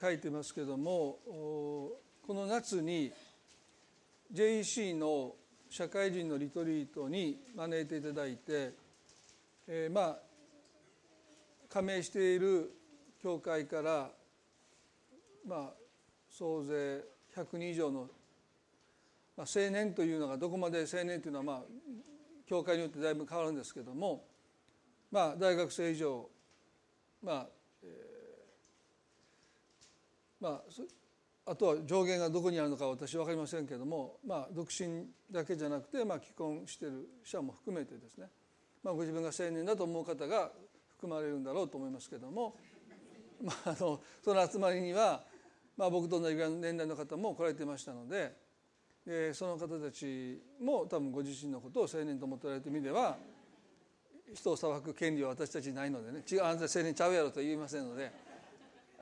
書いてますけどもこの夏に JEC の社会人のリトリートに招いていただいて、えー、まあ加盟している教会からまあ総勢100人以上の、まあ、青年というのがどこまで青年というのはまあ教会によってだいぶ変わるんですけどもまあ大学生以上まあ、まああとは上限がどこにあるのか私は分かりませんけれども、まあ、独身だけじゃなくて、まあ、既婚している者も含めてですね、まあ、ご自分が青年だと思う方が含まれるんだろうと思いますけれども、まあ、あのその集まりには、まあ、僕と同じ年代の方も来られてましたのででその方たちも多分ご自身のことを青年と思っておられる意味では人を裁く権利は私たちにないのでね。違うあんた青年ちゃうやろと言いませんので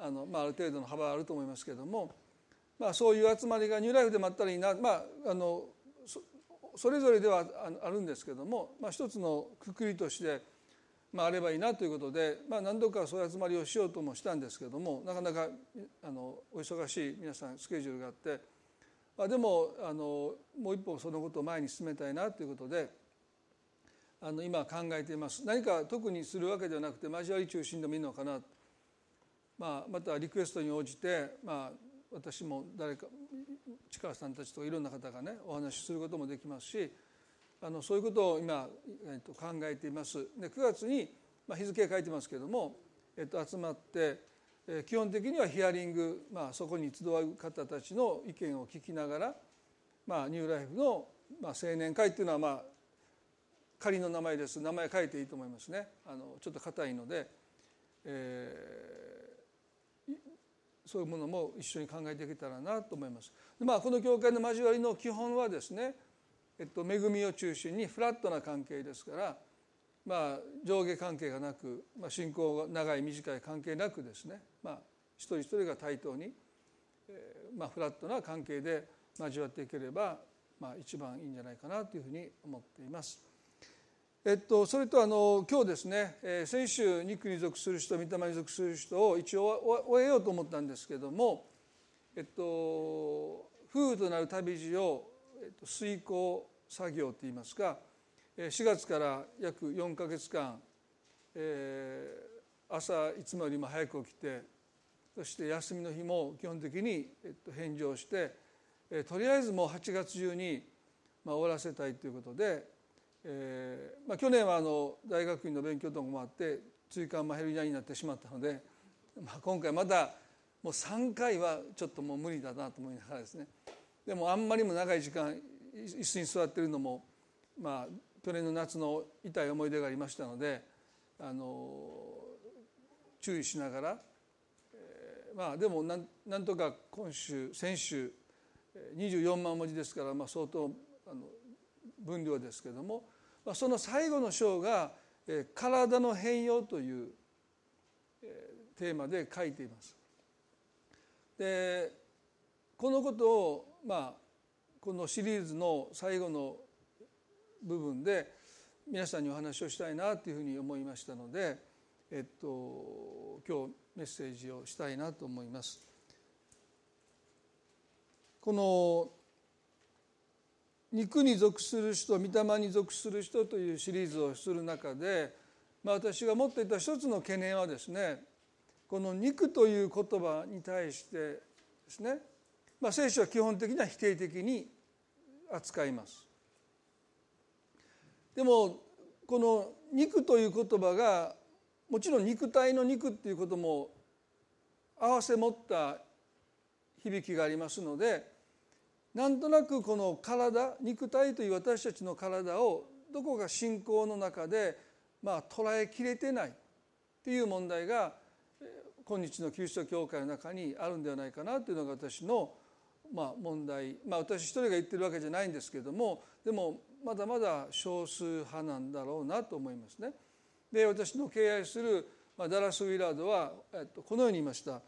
あの、まあ、ある程度の幅はあると思いますけれども、まあ、そういう集まりがニューライフでもあったらいいな、まあ、あのそれぞれではあるんですけども、まあ、一つのくくりとして、まあ、あればいいなということで、まあ、何度かそういう集まりをしようともしたんですけどもなかなかあのお忙しい皆さんスケジュールがあって、まあ、でもあのもう一歩そのことを前に進めたいなということであの今考えています。何か特にするわけではなくて交わり中心でもいいのかな、まあ、またリクエストに応じて、まあ、私も誰か力さんたちといろんな方がねお話しすることもできますしあのそういうことを今、えっと、考えています。で9月に、まあ、日付書いてますけれども、えっと、集まって、え基本的にはヒアリング、まあ、そこに集う方たちの意見を聞きながら、まあ、ニューライフの、まあ、青年会っていうのは、まあ、仮の名前です名前書いていいと思いますねあのちょっと硬いので、えー、そういうものも一緒に考えていけたらなと思います。でまあ、この教会の交わりの基本はですね、えっと、恵みを中心にフラットな関係ですから、まあ、上下関係がなく、まあ、信仰が長い短い関係なくですね、まあ、一人一人が対等に、えーまあ、フラットな関係で交わっていければ、まあ、一番いいんじゃないかなというふうに思っています。えっと、それとあの今日ですね、え、先週肉に属する人御霊に属する人を一応終えようと思ったんですけども、えっと、夫婦となる旅路を、えっと、遂行作業といいますか4月から約4か月間、えー、朝いつもよりも早く起きてそして休みの日も基本的に、えっと、返上して、えー、とりあえずもう8月中に、まあ、終わらせたいということでえーまあ、去年はあの大学院の勉強とかもあって追加マヘルニアになってしまったので、まあ、今回またもう3回はちょっともう無理だなと思いながらですね。でもあんまりも長い時間椅子に座ってるのも、まあ、去年の夏の痛い思い出がありましたのであの注意しながら、えー、まあでもなんなんとか今週先週24万文字ですから、まあ、相当あの分量ですけどもその最後の章が「体の変容」というテーマで書いています。でこのことをまあこのシリーズの最後の部分で皆さんにお話をしたいなというふうに思いましたので、えっと、今日メッセージをしたいなと思います。この肉に属する人御霊に属する人というシリーズをする中で、まあ、私が持っていた一つの懸念はですねこの肉という言葉に対してですね、まあ、聖書は基本的には否定的に扱います。でもこの肉という言葉がもちろん肉体の肉っていうことも合わせ持った響きがありますのでなんとなくこの体肉体という私たちの体をどこか信仰の中でまあ捉えきれてないっていう問題が今日のキリスト教会の中にあるんではないかなというのが私のまあ問題まあ私一人が言ってるわけじゃないんですけれどもでもまだまだ少数派なんだろうなと思いますね。で私の敬愛するダラス・ウィラードはこのように言いました。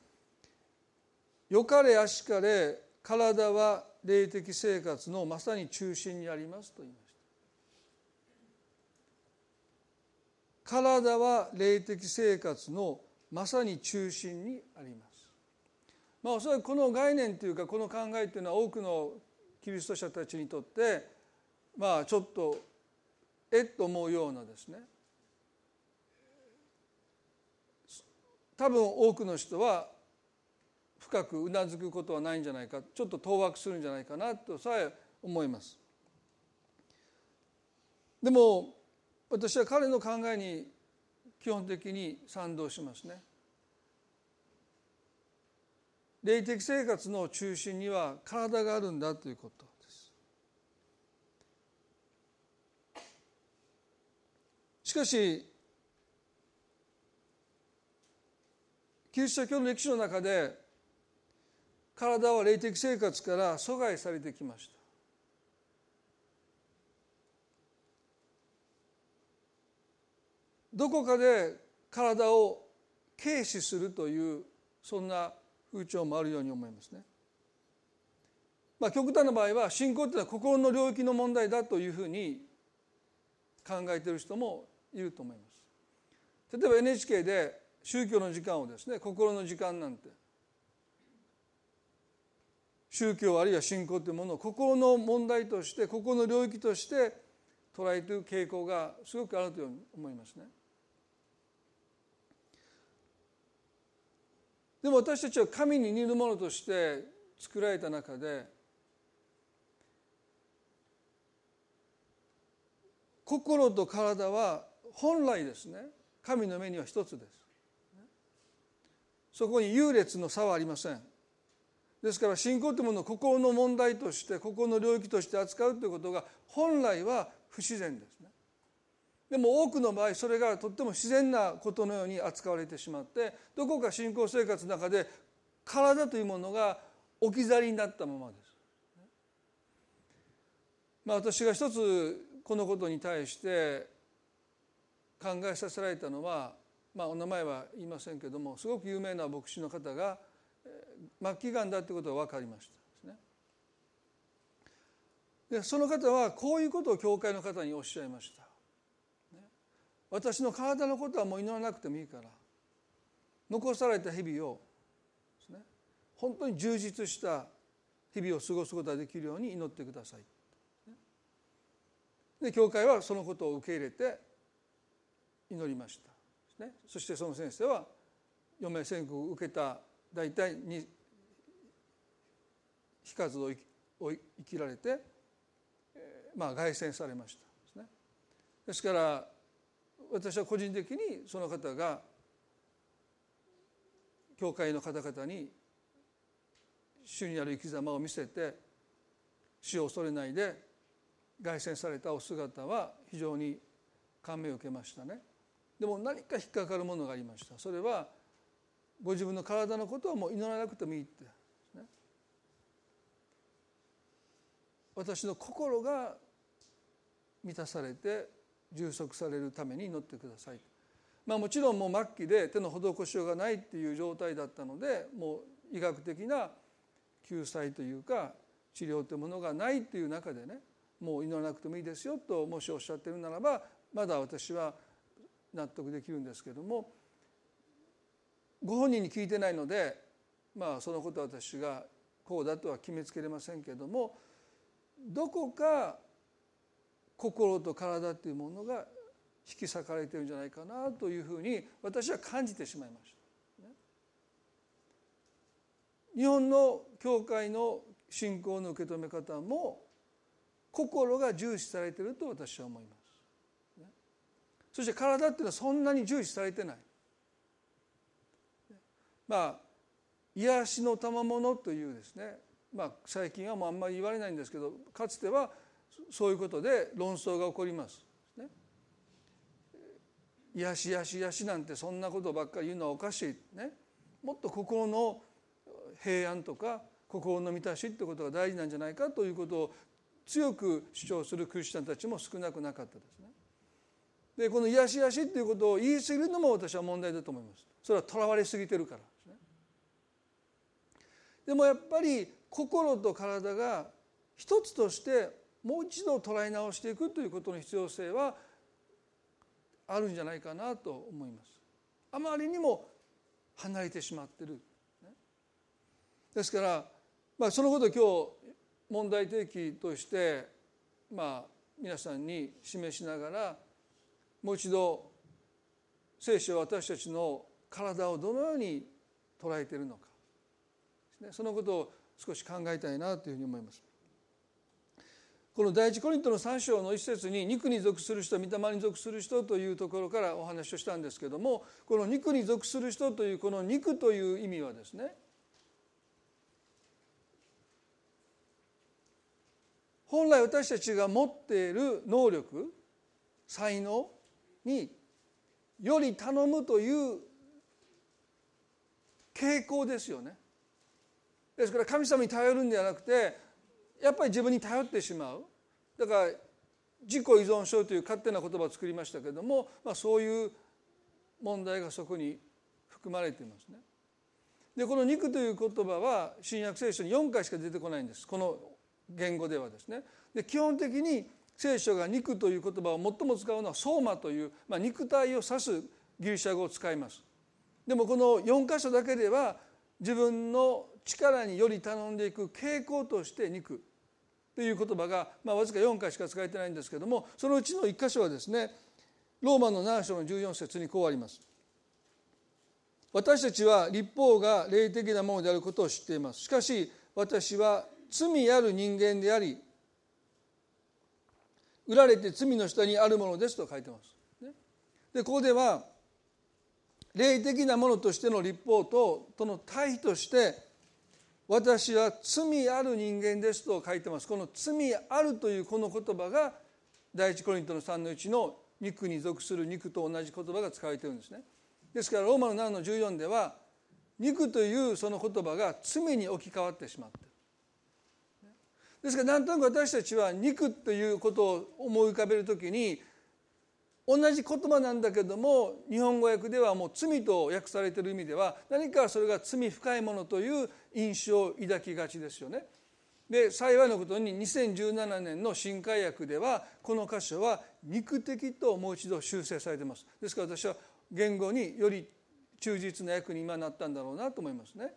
よかれあしかれ体は霊的生活のまさに中心にありますと言いました。体は霊的生活のまさに中心にあります。まあ、おそらくこの概念というかこの考えというのは多くのキリスト者たちにとってまあちょっとえっと思うようなですね。多分多くの人は深くうなずくことはないんじゃないかちょっと当惑するんじゃないかなとさえ思います。でも私は彼の考えに基本的に賛同しますね。霊的生活の中心には体があるんだということです。しかしキリスト教の歴史の中で体は霊的生活から阻害されてきましたどこかで体を軽視するというそんな風潮もあるように思いますね。まあ、極端な場合は信仰というのは心の領域の問題だというふうに考えている人もいると思います。例えば NHK で宗教の時間をですね心の時間なんて宗教あるいは信仰というものを心の問題として心の領域として捉えている傾向がすごくあるというふうに思いますね。でも私たちは神に似るものとして作られた中で心と体は本来ですね神の目には一つですそこに優劣の差はありませんですから信仰というものを心の問題として心の領域として扱うということが本来は不自然ですねでも多くの場合それがとっても自然なことのように扱われてしまってどこか信仰生活の中で体というものが置き去りになったままです。まあ、私が一つこのことに対して考えさせられたのはまあ、お名前は言いませんけどもすごく有名な牧師の方が末期がんだということが分かりましたでその方はこういうことを教会の方におっしゃいました。私の体のことはもう祈らなくてもいいから残された日々をです、ね、本当に充実した日々を過ごすことができるように祈ってください。で教会はそのことを受け入れて祈りました。ね、そしてその先生は余命宣告を受けた大体に非活を生きられて、まあ、凱旋されましたですね。ですから私は個人的にその方が教会の方々に主にある生き様を見せて死を恐れないで凱旋されたお姿は非常に感銘を受けましたね。でも何か引っかかるものがありましたそれはご自分の体のことはもう祈らなくてもいいって、ね、私の心が満たされて充足されるために祈ってください。まあもちろんもう末期で手の施しようがないっていう状態だったのでもう医学的な救済というか治療というものがないっていう中でねもう祈らなくてもいいですよともしおっしゃってるならばまだ私は納得できるんですけどもご本人に聞いてないのでまあそのことは私がこうだとは決めつけれませんけれどもどこか心と体というものが引き裂かれてるんじゃないかなというふうに私は感じてしまいました。日本の教会の信仰の受け止め方も心が重視されてると私は思います。そして体っていうのはそんなに重視されてないまあ癒しの賜物というですね。まあ最近はもうあんまり言われないんですけどかつてはそういうことで論争が起こります。ね、癒し癒し癒しなんてそんなことばっかり言うのはおかしい、ね、もっと心の平安とか心の満たしってことが大事なんじゃないかということを強く主張するクリスチャンたちも少なくなかったですね。でこの癒し癒しっていうことを言い過ぎるのも私は問題だと思います。それはとらわれすぎてるから。でもやっぱり心と体が一つとしてもう一度捉え直していくということの必要性はあるんじゃないかなと思います。あまりにも離れてしまってる。ですから、まあ、そのことを今日問題提起としてまあ皆さんに示しながらもう一度聖書は私たちの体をどのように捉えているのか。そのことを少し考えたいなというふうに思います。この第一コリントの3章の一節に肉に属する人御霊に属する人というところからお話をしたんですけどもこの肉に属する人というこの肉という意味はですね本来私たちが持っている能力才能により頼むという傾向ですよね。ですから神様に頼るんではなくてやっぱり自分に頼ってしまうだから自己依存症という勝手な言葉を作りましたけれども、まあ、そういう問題がそこに含まれていますね。でこの肉という言葉は新約聖書に4回しか出てこないんですこの言語ではですね。で基本的に聖書が肉という言葉を最も使うのはソーマという、まあ、肉体を指すギリシャ語を使います。でもこの4箇所だけでは自分の力により頼んでいく傾向として肉という言葉が、まあ、わずか4回しか使えてないんですけどもそのうちの1箇所はですねローマの7章の14節にこうあります。私たちは立法が霊的なものであることを知っています。しかし私は罪ある人間であり売られて罪の下にあるものですと書いてます。でここでは霊的なものとしての立法ととの対比として私は罪ある人間ですと書いてます。この罪あるというこの言葉が第一コリントの3の1の肉に属する肉と同じ言葉が使われてるんですね。ですからローマの7の14では肉というその言葉が罪に置き換わってしまってる。ですからなんとなく私たちは肉ということを思い浮かべるときに同じ言葉なんだけども日本語訳ではもう罪と訳されている意味では何かそれが罪深いものという印象を抱きがちですよね。で幸いのことに2017年の新海訳ではこの箇所は肉的ともう一度修正されてます。ですから私は言語により忠実な訳に今なったんだろうなと思いますね。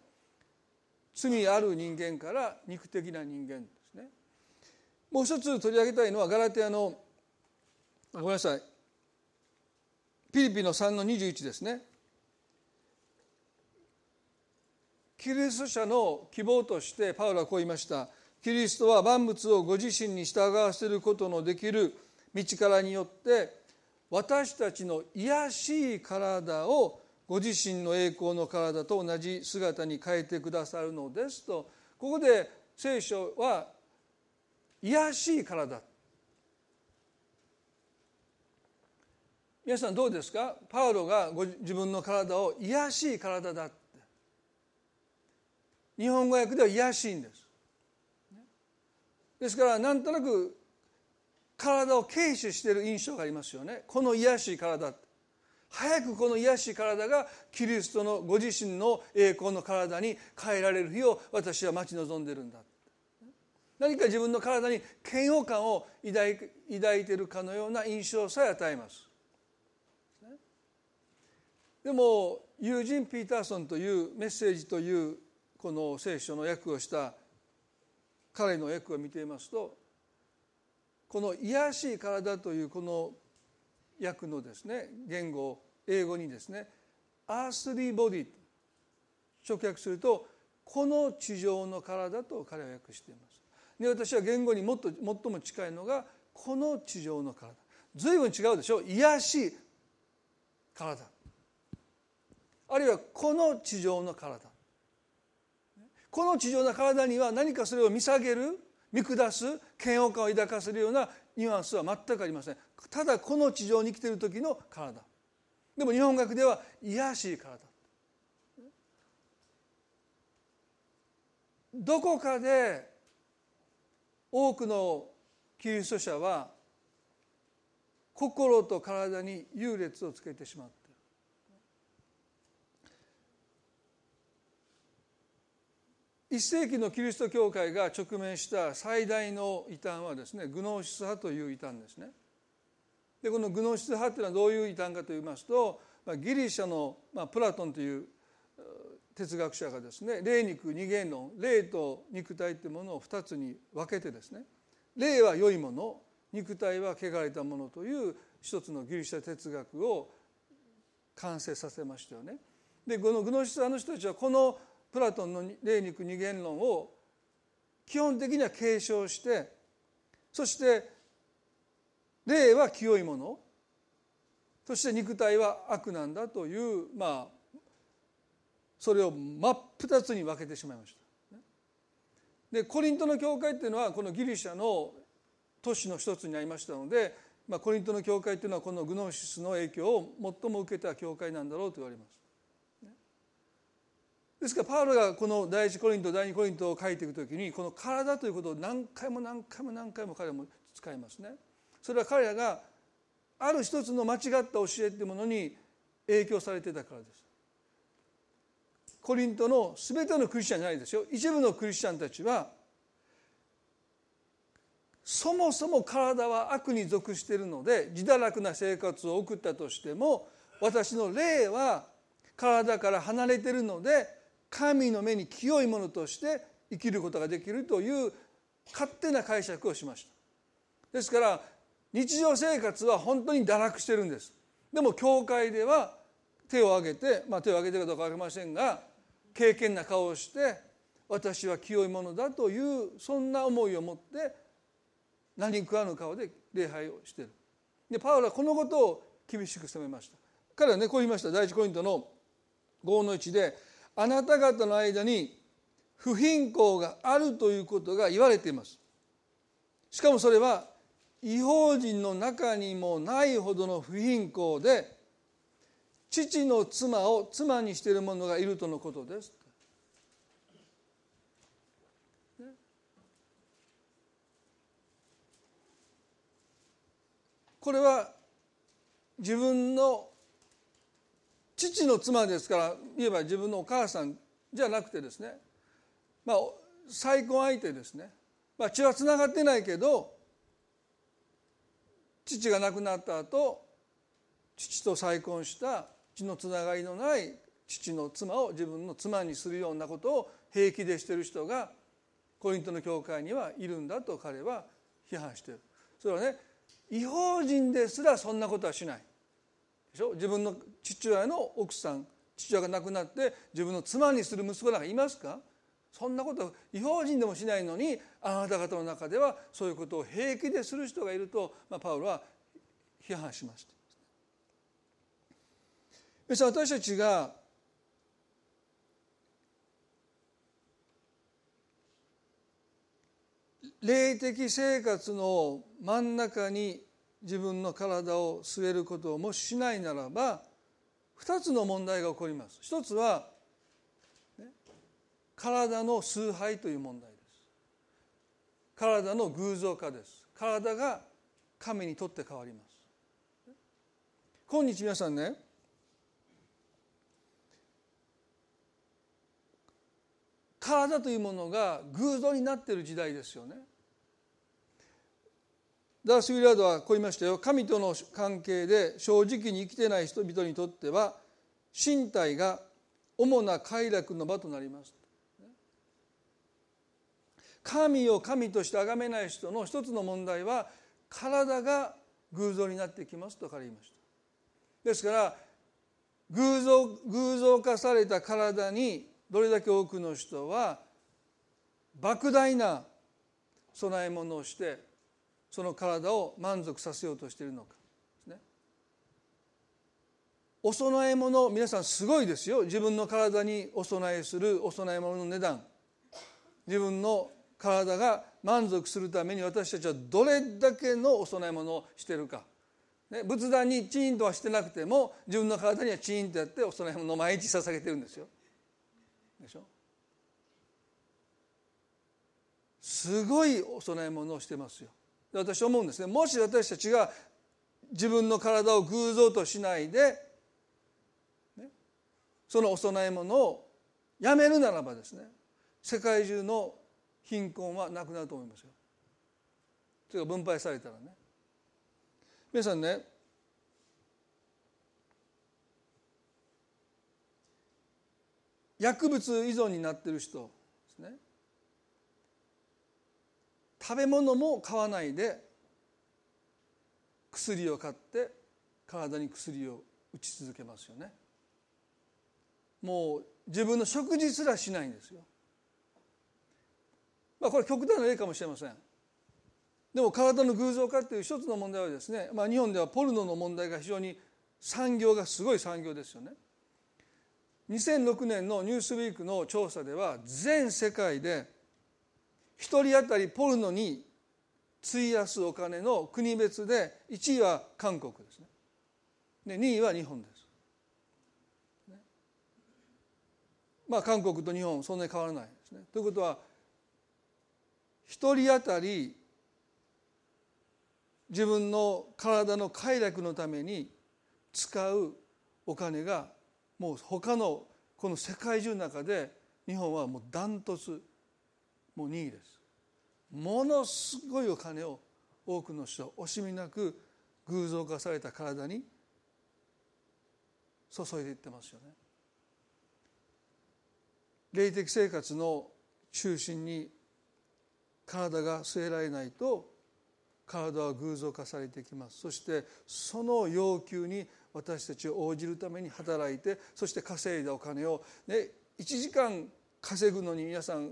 罪ある人間から肉的な人間ですね。もう一つ取り上げたいのはガラテアのごめんなさい。ピリピの3の21ですね。キリスト者の希望としてパウロはこう言いました。キリストは万物をご自身に従わせることのできる道からによって私たちの癒しい体をご自身の栄光の体と同じ姿に変えてくださるのですと。ここで聖書は癒しい体。皆さんどうですか？パウロがご自分の体を癒しい体だって。日本語訳では癒しいんです。ですからなんとなく体を軽視している印象がありますよね。この癒しい体って。早くこの癒しい体がキリストのご自身の栄光の体に変えられる日を私は待ち望んでるんだ何か自分の体に嫌悪感を抱いているかのような印象さえ与えます。でもユージン・ピーターソンというメッセージというこの聖書の訳をした彼の訳を見ていますとこの「癒しい体」というこの訳のですね言語英語にですね「アースリーボディ」直訳すると「この地上の体」と彼は訳しています。で私は言語にもっと最も近いのが「この地上の体」随分違うでしょ？癒しい体。あるいはこの地上の体。この地上の体には何かそれを見下げる見下す嫌悪感を抱かせるようなニュアンスは全くありません。ただこの地上に生きている時の体。でも日本学では癒しい体。どこかで多くのキリスト者は心と体に優劣をつけてしまった。1世紀のキリスト教会が直面した最大の異端はですねグノーシス派という異端ですね。でこのグノーシス派というのはどういう異端かといいますと、ギリシャの、ま、プラトンという哲学者がですね霊肉二元論霊と肉体というものを2つに分けてですね霊は良いもの肉体は汚れたものという一つのギリシャ哲学を完成させましたよね。でこのグノシス派の人たちはこのプラトンの霊肉二元論を基本的には継承してそして霊は清いものそして肉体は悪なんだというまあそれを真っ二つに分けてしまいました。でコリントの教会っていうのはこのギリシャの都市の一つになりましたので、まあ、コリントの教会っていうのはこのグノーシスの影響を最も受けた教会なんだろうと言われます。ですからパウロがこの第一コリント第二コリントを書いていく時にこの体ということを何回も何回も何回も彼も使いますね。それは彼らがある一つの間違った教えというものに影響されてたからです。コリントの全てのクリスチャンじゃないですよ一部のクリスチャンたちはそもそも体は悪に属しているので自堕落な生活を送ったとしても私の霊は体から離れているので神の目に清いものとして生きることができるという勝手な解釈をしました。ですから日常生活は本当に堕落してるんです。でも教会では手を挙げて、まあ、手を挙げてるかどうか分かりませんが敬虔な顔をして私は清いものだというそんな思いを持って何食わぬ顔で礼拝をしてる。でパウロはこのことを厳しく責めました。彼はねこう言いました。第一コイントの5の1であなた方の間に不貧困があるということが言われていますしかもそれは違法人の中にもないほどの不貧困で父の妻を妻にしている者がいるとのことです。これは自分の父の妻ですから言えば自分のお母さんじゃなくてですね。まあ再婚相手ですね、まあ、血はつながってないけど父が亡くなった後父と再婚した血のつながりのない父の妻を自分の妻にするようなことを平気でしてる人がコリントの教会にはいるんだと彼は批判してる。それはね違法人ですらそんなことはしない。でしょ？自分の父親の奥さん父親が亡くなって自分の妻にする息子なんかいますか？そんなこと違法人でもしないのにあなた方の中ではそういうことを平気でする人がいると、まあ、パウロは批判しました。私たちが霊的生活の真ん中に自分の体を据えることをもしないならば2つの問題が起こります。一つは体の崇拝という問題です。体の偶像化です。体が神にとって変わります。今日皆さんね体というものが偶像になっている時代ですよね。ダース・ウィラードはこう言いましたよ。神との関係で正直に生きてない人々にとっては身体が主な快楽の場となります神を神として崇めない人の一つの問題は体が偶像になってきますと彼言いました。ですから偶像偶像化された体にどれだけ多くの人は莫大な供え物をしてその体を満足させようとしているのか。ね。お供え物皆さんすごいですよ。自分の体にお供えするお供え物の値段。自分の体が満足するために私たちはどれだけのお供え物をしてるか、ね、仏壇にチーンとはしてなくても自分の体にはチーンとやってお供え物を毎日捧げてるんですよ。でしょ？すごいお供え物をしてますよ。で私思うんですねもし私たちが自分の体を偶像としないで、ね、そのお供え物をやめるならばですね世界中の貧困はなくなると思いますよ。それが分配されたらね。皆さんね薬物依存になってる人ですね食べ物も買わないで薬を買って体に薬を打ち続けますよね。もう自分の食事すらしないんですよ。まあこれ極端な例かもしれません。でも体の偶像化っていう一つの問題はですね、まあ、日本ではポルノの問題が非常に産業がすごい産業ですよね。2006年の「ニュースウィーク」の調査では全世界で1人当たりポルノに費やすお金の国別で1位は韓国ですねで2位は日本です。まあ韓国と日本そんなに変わらないですね。ということは1人当たり自分の体の快楽のために使うお金がもう他のこの世界中の中で日本はもうダントツもう2位です。ものすごいお金を多くの人惜しみなく偶像化された体に注いでいってますよね。霊的生活の中心に体が据えられないと体は偶像化されてきますそしてその要求に私たちを応じるために働いてそして稼いだお金を、ね、1時間稼ぐのに皆さん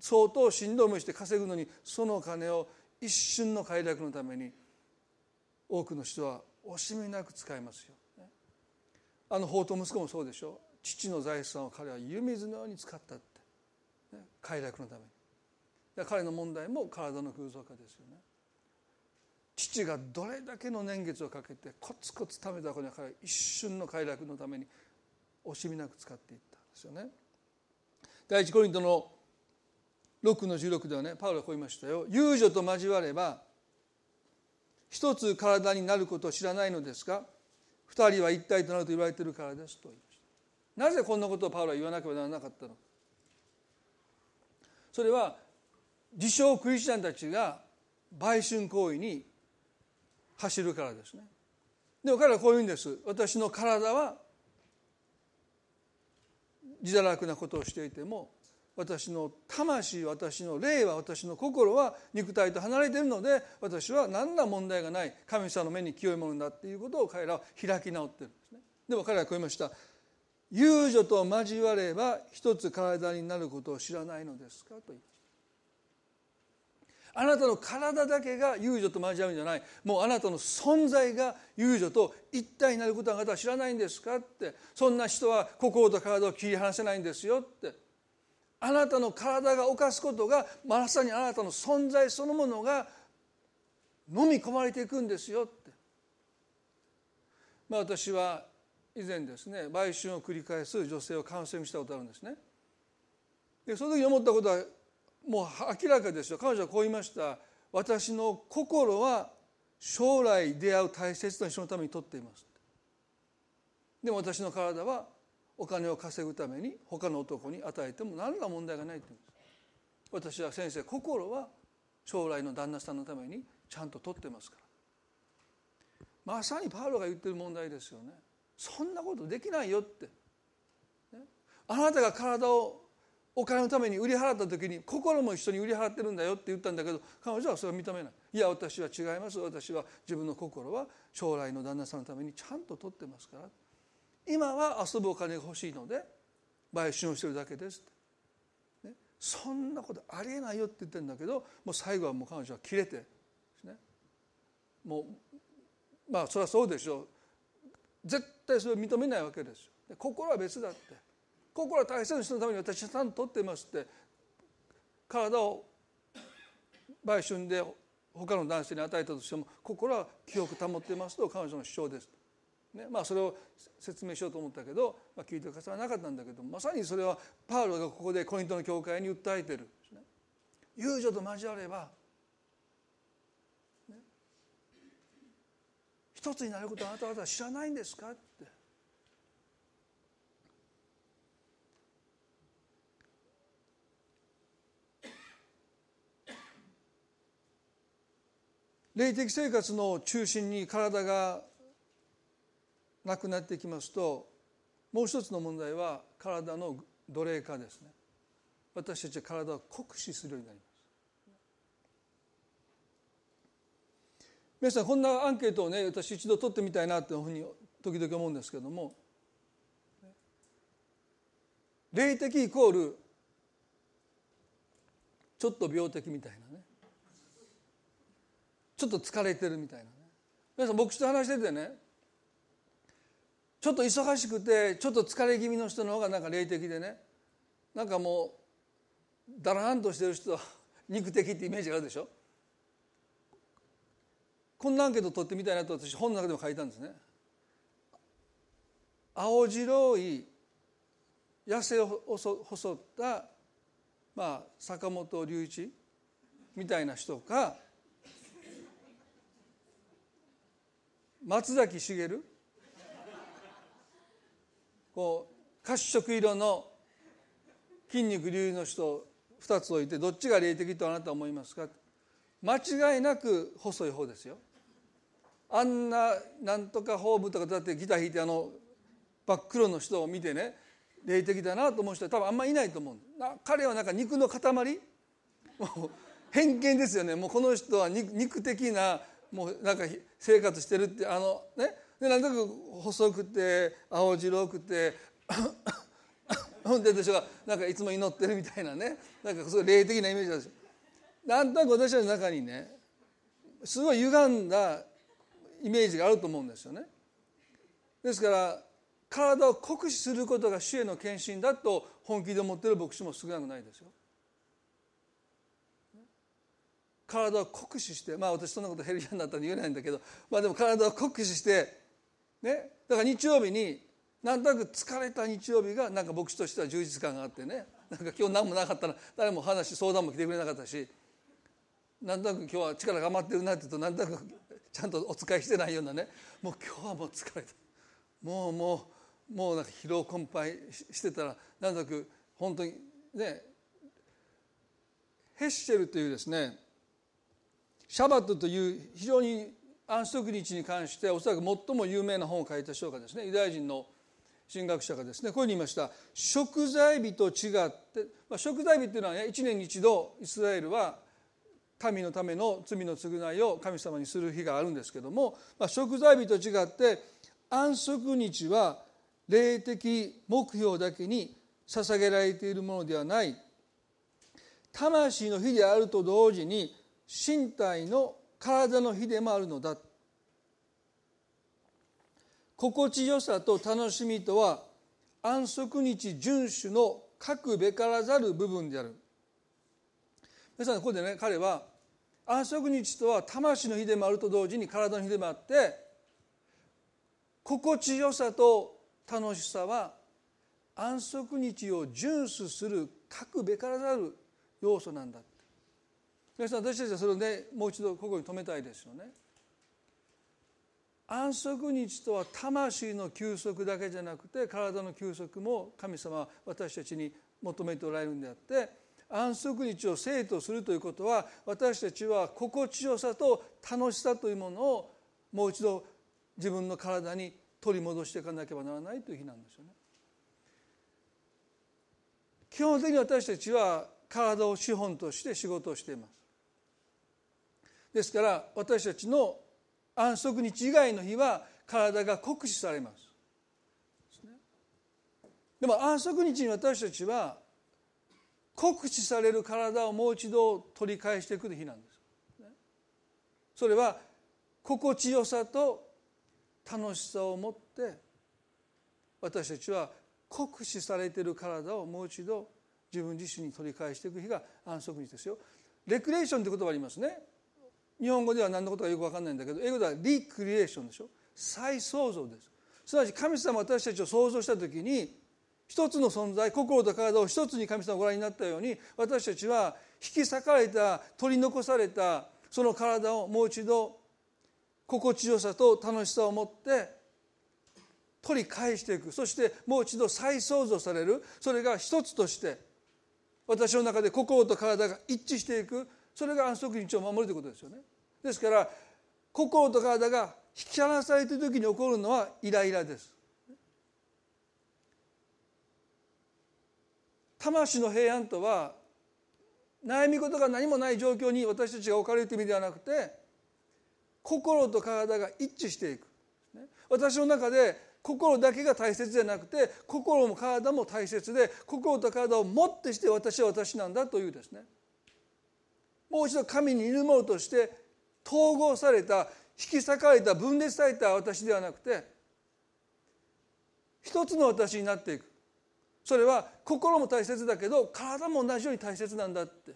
相当しんどい思いして稼ぐのにそのお金を一瞬の快楽のために多くの人は惜しみなく使いますよ。あの法と息子もそうでしょ父の財産を彼は湯水のように使ったって、ね、快楽のために。彼の問題も体の空想化ですよね。父がどれだけの年月をかけてコツコツ貯めたお金は彼は一瞬の快楽のために惜しみなく使っていったんですよね。第一コリントの6の16ではね。パウロはこう言いましたよ。遊女と交われば一つ体になることを知らないのですか？二人は一体となると言われているからですと言いました。なぜこんなことをパウロは言わなければならなかったの？かそれは自称クリスチャンたちが売春行為に走るからですね。でも彼はこう言うんです。私の体は自堕落なことをしていても私の魂私の霊は私の心は肉体と離れているので私は何ら問題がない神様の目に清いものだっていうことを彼らは開き直ってるんですね。でも彼らはこう言いました。遊女と交われば一つ体になることを知らないのですかと言いました。あなたの体だけが遊女と交わるんじゃない。もうあなたの存在が遊女と一体になることはあなたは知らないんですかって。そんな人は心と体を切り離せないんですよって。あなたの体が犯すことがまさにあなたの存在そのものが飲み込まれていくんですよって、まあ、私は以前ですね売春を繰り返す女性をカウンセリングしたことあるんですね。でその時に思ったことはもう明らかですよ。彼女はこう言いました。私の心は将来出会う大切な人のためにとっていますでも私の体はお金を稼ぐために他の男に与えても何ら問題がないって言うんです。私は先生心は将来の旦那さんのためにちゃんと取ってますから。まさにパウロが言ってる問題ですよね。そんなことできないよって、ね、あなたが体をお金のために売り払った時に心も一緒に売り払ってるんだよって言ったんだけど彼女はそれを認めない。いや私は違います。私は自分の心は将来の旦那さんのためにちゃんと取ってますから。今は遊ぶお金が欲しいので売春をしてるだけですね、そんなことありえないよって言ってるんだけどもう最後はもう彼女は切れてね。もうまあそれはそうでしょう。絶対それを認めないわけですよ。心は別だって。心は大切な人のために私はちゃんと取ってますって。体を売春で他の男性に与えたとしても心は記憶保ってますと彼女の主張です。ねまあ、それを説明しようと思ったけど、まあ、聞いてる方はなかったんだけどまさにそれはパウロがここでコリントの教会に訴えてるね。友情と交われば、ね、一つになることはあなた方は知らないんですかって。霊的生活の中心に体がなくなってきますともう一つの問題は体の奴隷化ですね。私たちは体を酷使するようになります。皆さんこんなアンケートをね私一度取ってみたいなというふうに時々思うんですけども霊的イコールちょっと病的みたいなね。ちょっと疲れてるみたいなね。皆さん牧師と話しててねちょっと忙しくてちょっと疲れ気味の人の方がなんか霊的でね。なんかもうだらんとしてる人は 肉的ってイメージがあるでしょ。こんなアンケート取ってみたいなと私本の中でも書いたんですね。青白い痩せ細ったまあ坂本龍一みたいな人か松崎しげるこう褐色色の筋肉隆々の人2つ置いてどっちが霊的とあなたは思いますか？間違いなく細い方ですよ。あんななんとかホームとかだってギター弾いてあの真っ黒の人を見てね霊的だなと思う人は多分あんまりいないと思う彼はなんか肉の塊？もう偏見ですよね。もうこの人は肉的なもうなんか生活してるってあのね？でなんとなく細くて青白くて ほんで私はなんかいつも祈ってるみたいなねなんかそうい霊的なイメージなんですよ。なんとなく私の中にねすごい歪んだイメージがあると思うんですよね。ですから体を酷使することが主への献身だと本気で思ってる牧師も少なくないですよ。体を酷使してまあ私そんなことヘルヤになったら言えないんだけどまあでも体を酷使してね。だから日曜日になんとなく疲れた日曜日がなんか牧師としては充実感があってね。なんか今日何もなかったら誰も話相談も来てくれなかったし。なんとなく今日は力が余ってるなって言うとなんとなくちゃんとお使いしてないようなね。もう今日はもう疲れた。もうもうもうなんか疲労困憊してたらなんとなく本当にねヘッシェルというですねシャバットという非常に安息日に関しておそらく最も有名な本を書いた人がですねユダヤ人の神学者がですねこういうふうに言いました。食材日と違って、まあ、食材日っていうのはね1年に一度イスラエルは民のための罪の償いを神様にする日があるんですけども、まあ、食材日と違って安息日は霊的目標だけに捧げられているものではない。魂の日であると同時に身体の体の日でもあるのだ。心地よさと楽しみとは安息日遵守の各べからざる部分である。皆さんここでね彼は安息日とは魂の日でもあると同時に体の日でもあって心地よさと楽しさは安息日を遵守する各べからざる要素なんだ。皆さん私たちはそれをねもう一度ここに留めたいですよね。安息日とは魂の休息だけじゃなくて体の休息も神様は私たちに求めておられるんであって安息日を生とするということは私たちは心地よさと楽しさというものをもう一度自分の体に取り戻していかなければならないという日なんですよね。基本的に私たちは体を資本として仕事をしています。ですから私たちの安息日以外の日は体が酷使されます。でも安息日に私たちは酷使される体をもう一度取り返していく日なんです。それは心地よさと楽しさを持って私たちは酷使されている体をもう一度自分自身に取り返していく日が安息日ですよ。レクレーションという言葉ありますね。日本語では何のことかよく分かんないんだけど英語ではリクリエーションでしょ。再創造です。すなわち神様私たちを創造した時に一つの存在心と体を一つに神様をご覧になったように私たちは引き裂かれた取り残されたその体をもう一度心地よさと楽しさを持って取り返していく。そしてもう一度再創造される。それが一つとして私の中で心と体が一致していく。それが安息日を守るということですよね。ですから心と体が引き離されている時に起こるのはイライラです。魂の平安とは悩み事が何もない状況に私たちが置かれるという意味ではなくて心と体が一致していく。私の中で心だけが大切じゃなくて心も体も大切で心と体をもってして私は私なんだというですね。もう一度神にいるものとして統合された引き裂かれた分裂された私ではなくて一つの私になっていく。それは心も大切だけど体も同じように大切なんだって。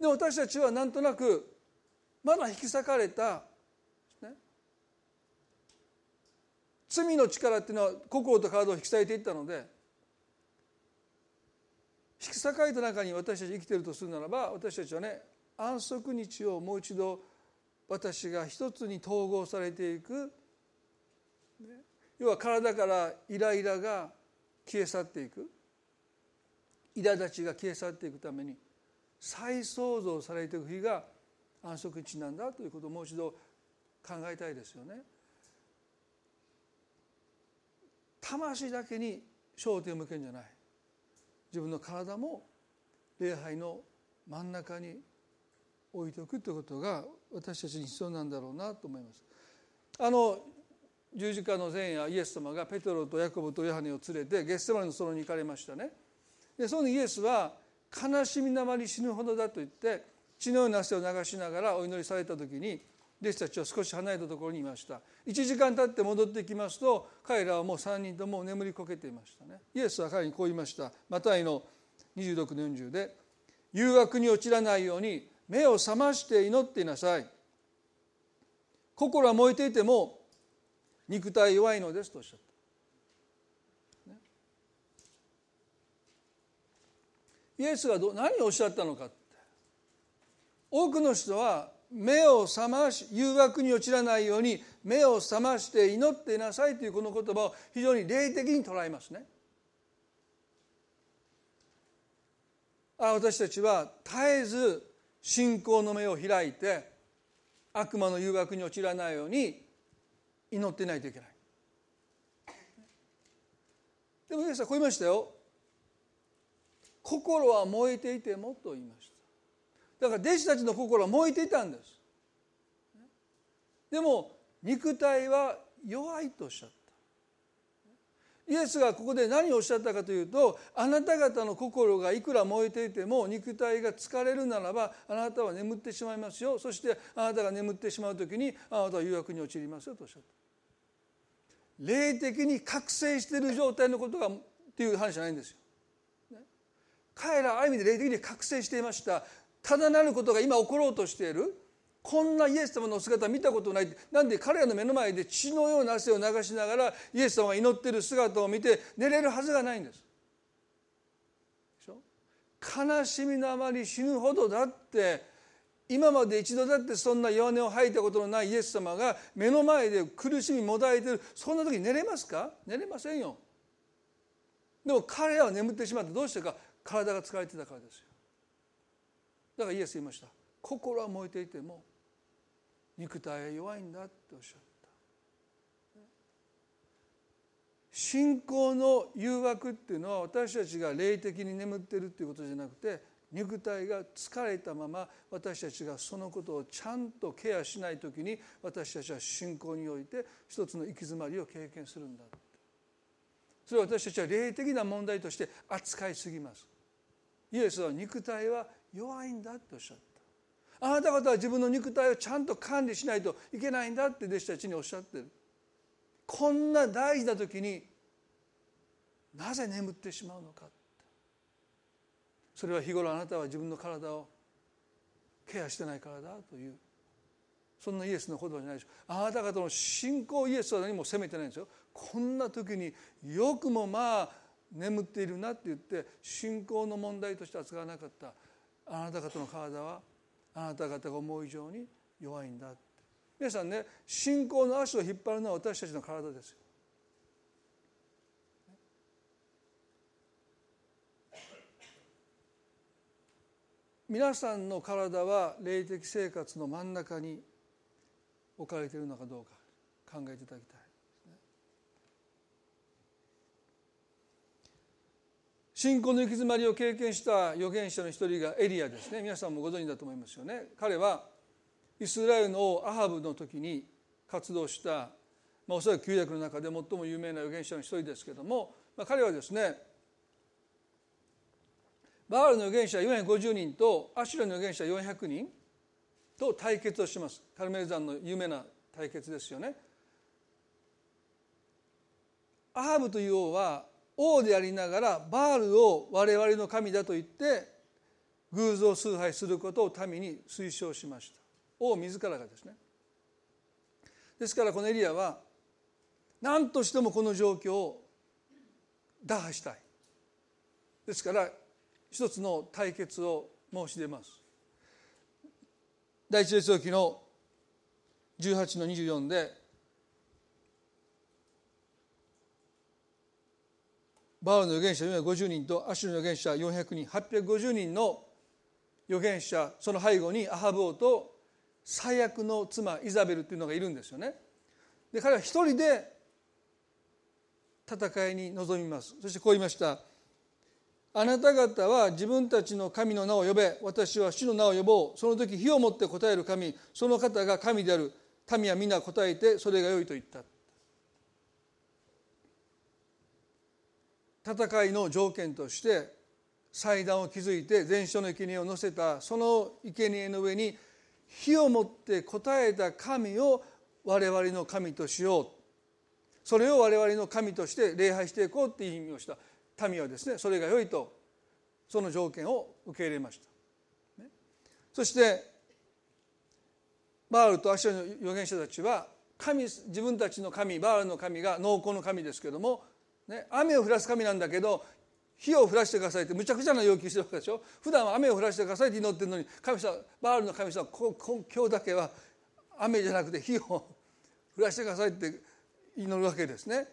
で私たちはなんとなくまだ引き裂かれた、ね、罪の力っていうのは心と体を引き裂いていったので引き裂かれた中に私たち生きているとするならば私たちはね安息日をもう一度私が一つに統合されていく。要は体からイライラが消え去っていく。苛立ちが消え去っていくために再創造されていく日が安息日なんだということをもう一度考えたいですよね。魂だけに焦点を向けるんじゃない。自分の体も礼拝の真ん中に置いておくということが私たちに必要なんだろうなと思います。あの十字架の前夜イエス様がペトロとヤコブとヨハネを連れてゲッセマネの園に行かれましたね。でそのイエスは悲しみなまり死ぬほどだと言って血のような汗を流しながらお祈りされた時に弟子たちは少し離れたところにいました。1時間経って戻ってきますと彼らはもう3人とも眠りこけていましたね。イエスは彼にこう言いました。マタイの26の40で誘惑に陥らないように目を覚まして祈っていなさい。心は燃えていても肉体弱いのですとおっしゃった、イエスがど何をおっしゃったのかって。多くの人は目を覚まし誘惑に陥らないように目を覚まして祈ってなさいというこの言葉を非常に霊的に捉えますね。あ私たちは絶えず信仰の目を開いて悪魔の誘惑に陥らないように祈ってないといけない。でもイエスはこう言いましたよ。心は燃えていてもと言いました。だから弟子たちの心は燃えていたんです。でも肉体は弱いとおっしゃった。イエスがここで何をおっしゃったかというとあなた方の心がいくら燃えていても肉体が疲れるならばあなたは眠ってしまいますよ。そしてあなたが眠ってしまう時にあなたは誘惑に陥りますよとおっしゃった。霊的に覚醒している状態のことがっていう話じゃないんですよ。彼らはある意味で霊的に覚醒していました。ただなることが今起ころうとしている。こんなイエス様の姿見たことない。なんで彼らの目の前で血のような汗を流しながらイエス様が祈ってる姿を見て寝れるはずがないんです。悲しみのあまり死ぬほどだって今まで一度だってそんな弱音を吐いたことのないイエス様が目の前で苦しみもだえてる。そんな時に寝れますか？寝れませんよ。でも彼らは眠ってしまってどうしてか。体が疲れてたからですよ。だからイエス言いました。心は燃えていても肉体は弱いんだっておっしゃった。信仰の誘惑っていうのは私たちが霊的に眠ってるっていうことじゃなくて肉体が疲れたまま私たちがそのことをちゃんとケアしない時に私たちは信仰において一つの行き詰まりを経験するんだそれは私たちは霊的な問題として扱いすぎます。イエスは肉体は弱いんだっておっしゃった。あなた方は自分の肉体をちゃんと管理しないといけないんだって弟子たちにおっしゃってる。こんな大事な時になぜ眠ってしまうのかそれは日頃あなたは自分の体をケアしてないからだという。そんなイエスの言葉じゃないでしょ。あなた方の信仰イエスは何も責めてないんですよ。こんな時によくもまあ眠っているなって言って信仰の問題として扱わなかった。あなた方の体はあなた方が思う以上に弱いんだ皆さんね信仰の足を引っ張るのは私たちの体ですよ。皆さんの体は霊的生活の真ん中に置かれているのかどうか考えていただきたい。信仰の行き詰まりを経験した預言者の一人がエリアですね。皆さんもご存知だと思いますよね。彼はイスラエルの王アハブの時に活動した、まあ、おそらく旧約の中で最も有名な預言者の一人ですけども、まあ、彼はですねバールの預言者450人とアシュラの預言者400人と対決をします。カルメル山の有名な対決ですよね。アハブという王は王でありながらバールを我々の神だと言って偶像崇拝することを民に推奨しました。王自らがですね。ですからこのエリアは何としてもこの状況を打破したい。ですから一つの対決を申し出ます。第一列王記の18の24でバールの預言者450人とアシュの預言者400人850人の預言者その背後にアハブ王と最悪の妻イザベルっていうのがいるんですよね。で彼は一人で戦いに臨みます。そしてこう言いました。あなた方は自分たちの神の名を呼べ。私は主の名を呼ぼう。その時火を持って答える神。その方が神である。民は皆答えてそれが良いと言った。戦いの条件として祭壇を築いて全焼の生贄を乗せたその生贄の上に火を持って答えた神を我々の神としよう。それを我々の神として礼拝していこうっていう意味をした。民はですねそれが良いとその条件を受け入れました、そしてバールとアシュラの預言者たちは神自分たちの神バールの神が農耕の神ですけども、ね、雨を降らす神なんだけど火を降らしてくださいってむちゃくちゃな要求してるわけでしょ？普段は雨を降らしてくださいって祈ってるのに神様バールの神様今日だけは雨じゃなくて火を降らしてくださいって祈るわけですね。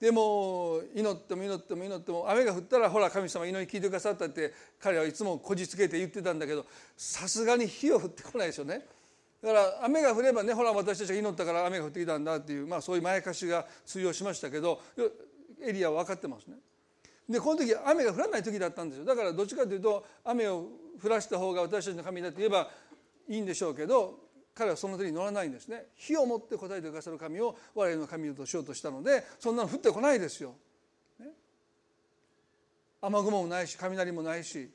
でも祈っても祈っても祈っても雨が降ったらほら神様祈り聞いてくださったって彼はいつもこじつけて言ってたんだけどさすがに火を降ってこないでしょうねだから雨が降ればねほら私たちが祈ったから雨が降ってきたんだっていう、まあ、そういうまやかしが通用しましたけどエリアは分かってますね。でこの時雨が降らない時だったんですよ。だからどっちかというと雨を降らした方が私たちの神だって言えばいいんでしょうけど彼はその手に乗らないんですね。火を持って答えてくださる神を我々の神としようとしたのでそんなの降ってこないですよ、ね、雨雲もないし雷もないし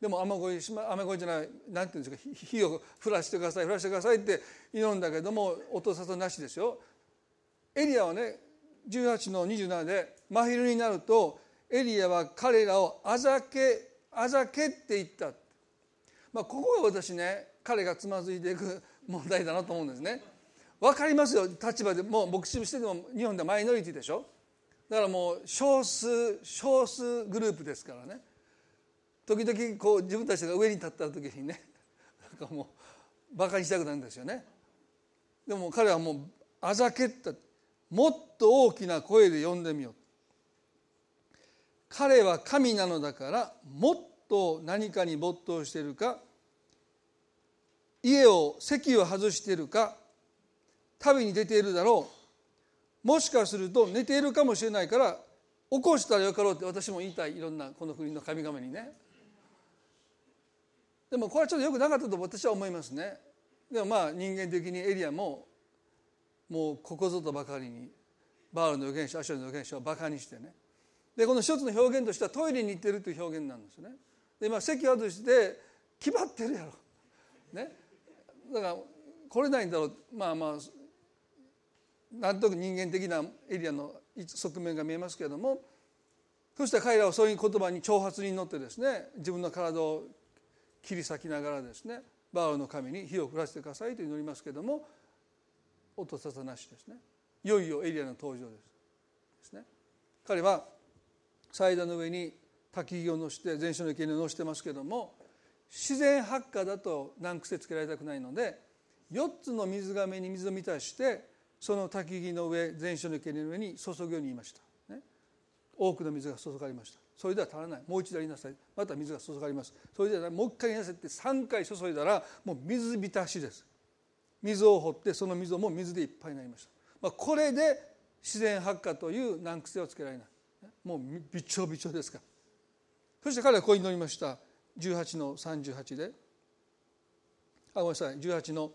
でも雨声雨声じゃない何て言うんですか火を降らしてください降らしてくださいって祈るんだけども音沙汰なしですよ。エリアはね18の27で真昼になるとエリアは彼らをあざけあざけって言った、まあ、ここが私ね彼がつまずいていく 問題だなと思うんですね。分かりますよ立場で。もう牧師してても日本ではマイノリティでしょ。だからもう少数少数グループですからね。時々こう自分たちが上に立った時にね なんかもうバカにしたくなるんですよね。でも彼はもうあざけった。もっと大きな声で呼んでみよう。彼は神なのだからもっと何かに没頭しているか家を席を外しているか旅に出ているだろう。もしかすると寝ているかもしれないから起こしたらよかろうって私も言いたい。いろんなこの国の神々にね。でもこれはちょっとよくなかったと私は思いますね。でもまあ人間的にエリアももうここぞとばかりにバールの預言者アシュラの預言者をバカにしてね。でこの一つの表現としてはトイレに行ってるという表現なんですね。で今席を外して決まってるやろ。ね。だから来れないんだろう。まあまあなんとなく人間的なエリアの側面が見えますけれども。そして彼らはそういう言葉に挑発に乗ってですね自分の体を切り裂きながらですねバールの神に火を降らせてくださいと祈りますけれども。音沙汰なしですね。いよいよエリアの登場ですですね。彼は祭壇の上に焚き木を乗せて全焼の生贄を乗せてますけども自然発火だと難癖つけられたくないので4つの水がめに水を満たしてその焚き木の上全焼の生贄の上に注ぐように言いました、ね、多くの水が注がれました。それでは足らない。もう一度やりなさい。また水が注がれます。それではもう一回やりなさいって3回注いだらもう水浸しです。水を掘ってその水をも水でいっぱいになりました、まあ、これで自然発火という難癖をつけられない。もうびちょびちょですか。らそして彼はこう祈りました。18の38で。あごめんなさい。18の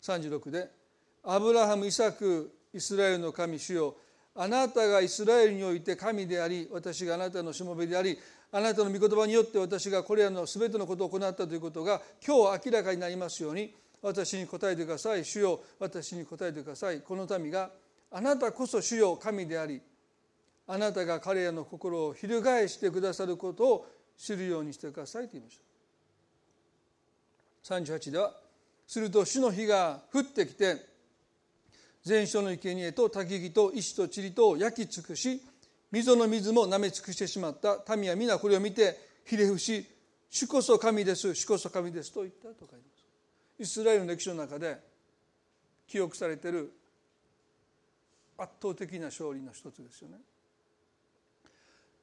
36で「アブラハムイサクイスラエルの神主よ。あなたがイスラエルにおいて神であり私があなたのしもべでありあなたの御言葉によって私がこれらの全てのことを行ったということが今日明らかになりますように私に答えてください。主よ私に答えてください。この民があなたこそ主よ神でありあなたが彼らの心を翻してくださることを知るようにしてくださいと言いました。38ではすると主の日が降ってきて全所の生贄と焚き木と石と塵と焼き尽くし溝の水も舐め尽くしてしまった。民は皆これを見てひれ伏し主こそ神です主こそ神ですと言ったと書いてます。イスラエルの歴史の中で記憶されてる圧倒的な勝利の一つですよね。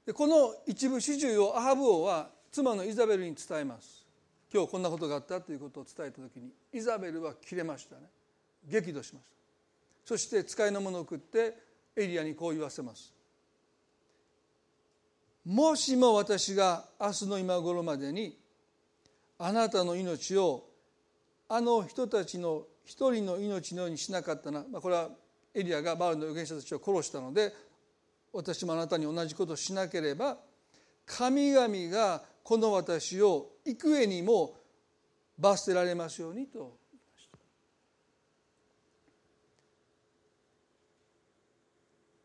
でこの一部始終をアハブ王は妻のイザベルに伝えます。今日こんなことがあったということを伝えた時にイザベルは切れましたね。激怒しました。そして使いの者を送ってエリアにこう言わせますもしも私が明日の今頃までにあなたの命をあの人たちの一人の命のようにしなかったな、まあ、これはエリアがバールの預言者たちを殺したので私もあなたに同じことをしなければ神々がこの私を幾重にも罰せられますようにと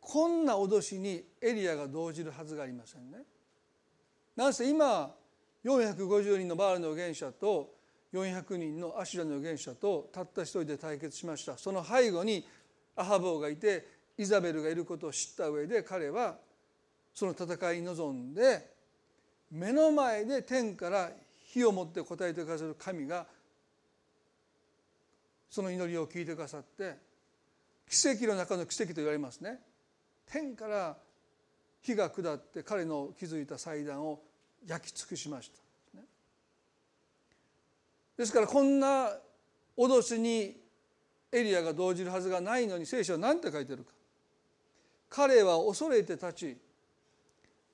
こんな脅しにエリアが動じるはずがありませんね。なんせ今450人のバールの預言者と400人のアシュラの預言者とたった一人で対決しました。その背後にアハブ王がいてイザベルがいることを知った上で彼はその戦いに臨んで目の前で天から火を持って答えてくださる神がその祈りを聞いてくださって奇跡の中の奇跡と言われますね。天から火が下って彼の築いた祭壇を焼き尽くしました。ですからこんな脅しにエリアが動じるはずがないのに聖書は何て書いてるか。彼は恐れて立ち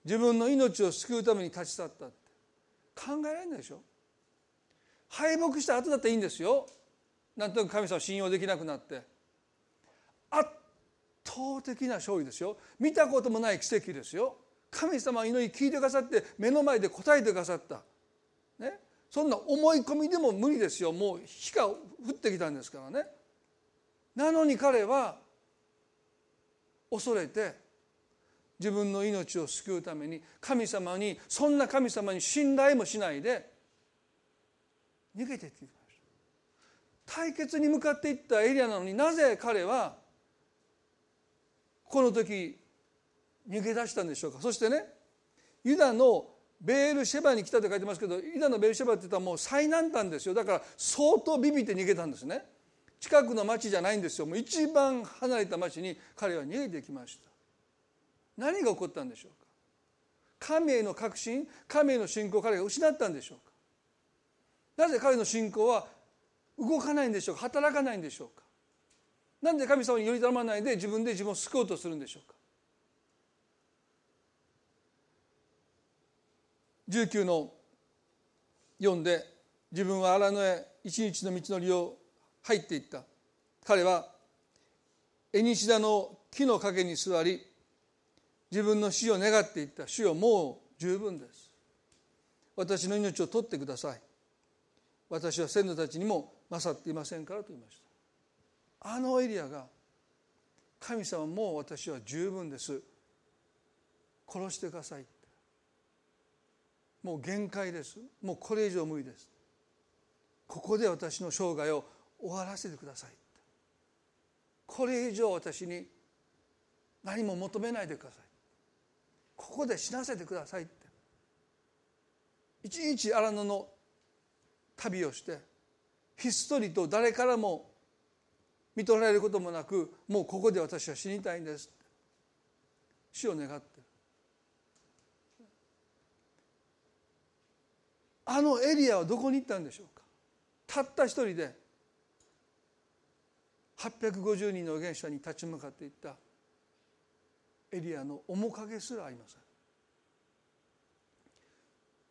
自分の命を救うために立ち去ったって。考えられないでしょ。敗北した後だっていいんですよ。なんとなく神様を信用できなくなって。圧倒的な勝利ですよ。見たこともない奇跡ですよ。神様は祈り聞いてくださって目の前で答えてくださった。そんな思い込みでも無理ですよ。もう火が降ってきたんですからね。なのに彼は恐れて自分の命を救うために神様にそんな神様に信頼もしないで逃げていってきました。対決に向かっていったエリアなのになぜ彼はこの時逃げ出したんでしょうか。そしてねユダのベールシェバに来たと書いてますけどユダのベールシェバって言ったらもう最南端ですよ。だから相当ビビって逃げたんですね。近くの町じゃないんですよ。もう一番離れた町に彼は逃げてきました。何が起こったんでしょうか。神への確信神への信仰を彼が失ったんでしょうか。なぜ彼の信仰は動かないんでしょうか。働かないんでしょうか。なんで神様により頼まないで自分で自分を救おうとするんでしょうか。19の4で自分は荒野へ一日の道のりを入っていった。彼はエニシダの木の陰に座り自分の死を願っていった。死をもう十分です。私の命を取ってください。私は先祖たちにも勝っていませんからと言いました。あのエリアが神様もう私は十分です。殺してください。もう限界です。もうこれ以上無理です。ここで私の生涯を終わらせてください。これ以上私に何も求めないでください。ここで死なせてくださいって。一日荒野の旅をしてひっそりと誰からも見取られることもなくもうここで私は死にたいんです死を願って。あのエリアはどこに行ったんでしょうか？たった一人で850人の預言者に立ち向かっていったエリアの面影すらありません。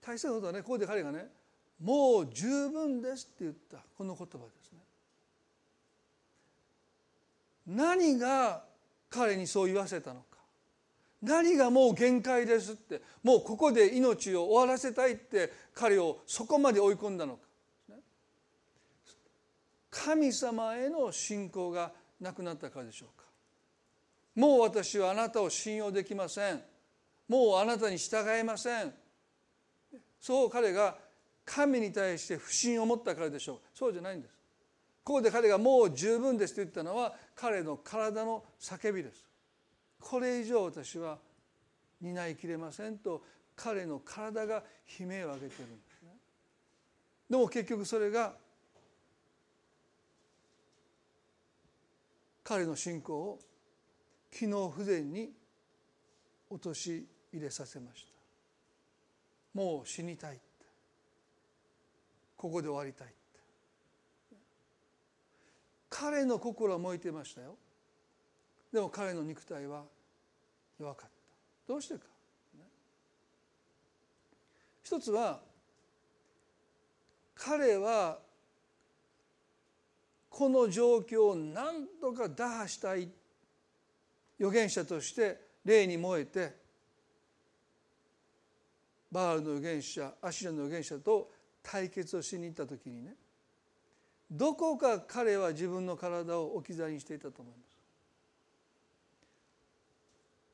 大切なことはねここで彼がね「もう十分です」って言った。この言葉ですね。何が彼にそう言わせたのか。何がもう限界ですってもうここで命を終わらせたいって彼をそこまで追い込んだのか。神様への信仰がなくなったからでしょうか。もう私はあなたを信用できません。もうあなたに従えません。そう彼が神に対して不信を持ったからでしょう。そうじゃないんです。ここで彼がもう十分ですと言ったのは彼の体の叫びです。これ以上私は担いきれませんと彼の体が悲鳴を上げてるんですね。でも結局それが彼の信仰を機能不全に陥れさせました。もう死にたいここで終わりたい彼の心は燃えてましたよ。でも彼の肉体は弱かった。どうしてか、一つは彼はこの状況を何とか打破したい。預言者として霊に燃えてバールの預言者アシュラの預言者と対決をしに行った時にねどこか彼は自分の体を置き去りにしていたと思います。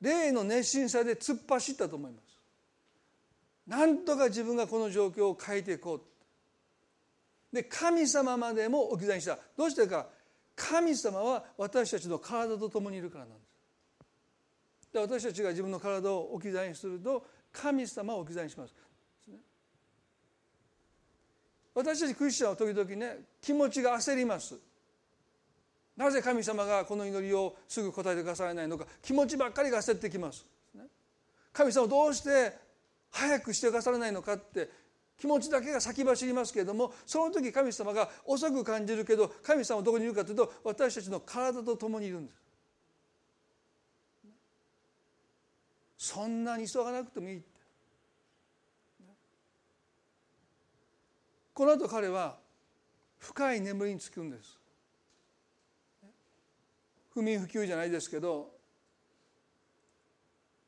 霊の熱心さで突っ走ったと思います。なんとか自分がこの状況を変えていこう。で神様までも置き去りにした。どうしてか。神様は私たちの体と共にいるからなんです。で私たちが自分の体を置き去りにすると神様を置き去りにします。私たちクリスチャンは時々ね気持ちが焦ります。なぜ神様がこの祈りをすぐ答えてくださらないのか気持ちばっかりが焦ってきます。神様どうして早くしてくださらないのかって気持ちだけが先走りますけれどもその時神様が遅く感じるけど神様はどこにいるかというと私たちの体と共にいるんです。そんなに急がなくてもいいこの後彼は深い眠りにつくんです。不眠不休じゃないですけど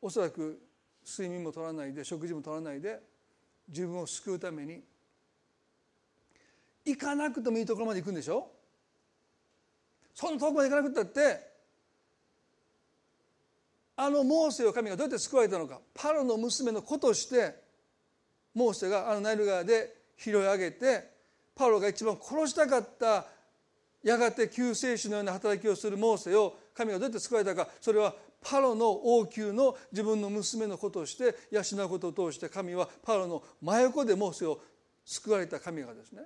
おそらく睡眠も取らないで食事も取らないで自分を救うために行かなくてもいいところまで行くんでしょ？そんな遠くまで行かなくたってあのモーセを神がどうやって救われたのかパロの娘の子としてモーセがあのナイル川で拾い上げてパロが一番殺したかったやがて救世主のような働きをするモーセを神がどうやって救われたか。それはパロの王宮の自分の娘のことをして養うことを通して神はパロの真横でモーセを救われた神がですね。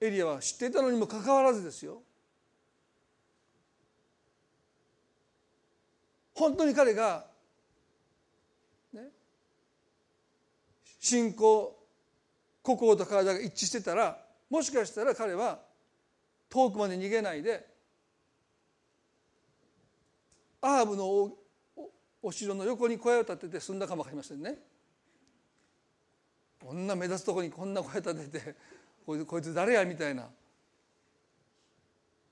エリアは知っていたのにもかかわらずですよ。本当に彼が、ね、信仰心と体が一致してたらもしかしたら彼は遠くまで逃げないでアーブのお城の横に小屋を建てて住んだかも分かりませんね。こんな目立つとこにこんな小屋建ててこいつこいつ誰やみたいな。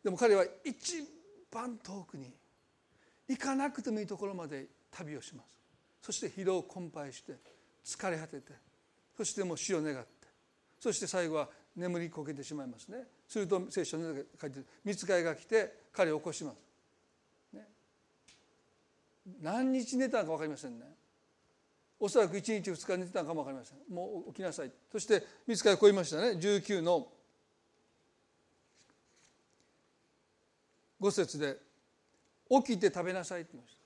でも彼は一番遠くに行かなくてもいいところまで旅をしますそして疲労困憊して疲れ果ててそしてもう死を願ってそして最後は眠りこけてしまいますね。すると聖書に書いて見つかいが来て彼を起こします、ね、何日寝たのか分かりませんね。おそらく1日2日寝てたのかも分かりません。もう起きなさい。そして見つかいこう言いましたね。19の5節で「起きて食べなさい」って言いました。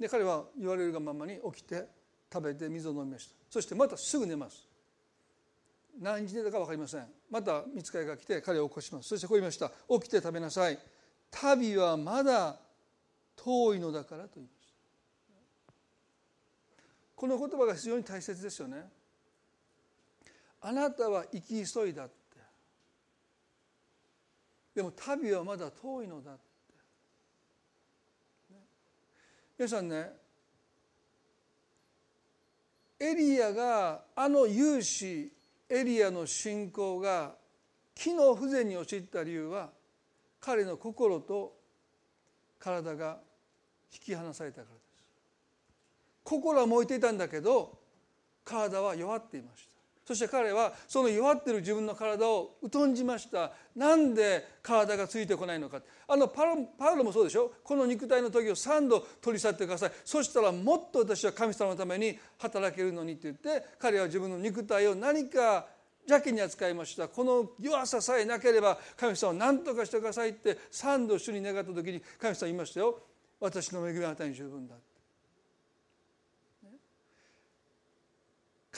で彼は言われるがままに起きて食べて水を飲みました。そしてまたすぐ寝ます。何時寝たか分かりません。また見つかりが来て彼を起こします。そしてこう言いました。起きて食べなさい。旅はまだ遠いのだからと言いました。この言葉が非常に大切ですよね。あなたは生き急いだって。でも旅はまだ遠いのだって。皆さんねエリアがあの勇士エリアの信仰が機能不全に陥った理由は彼の心と体が引き離されたからです。心は燃えていたんだけど体は弱っていました。そして彼はその弱ってる自分の体を疎んじました。なんで体がついてこないのか。あのパロパウロもそうでしょ。この肉体の時を3度取り去ってください。そしたらもっと私は神様のために働けるのにって言って彼は自分の肉体を何か邪気に扱いました。この弱ささえなければ神様を何とかしてくださいって3度主に願った時に神様言いましたよ。私の恵みはあなたに十分だ。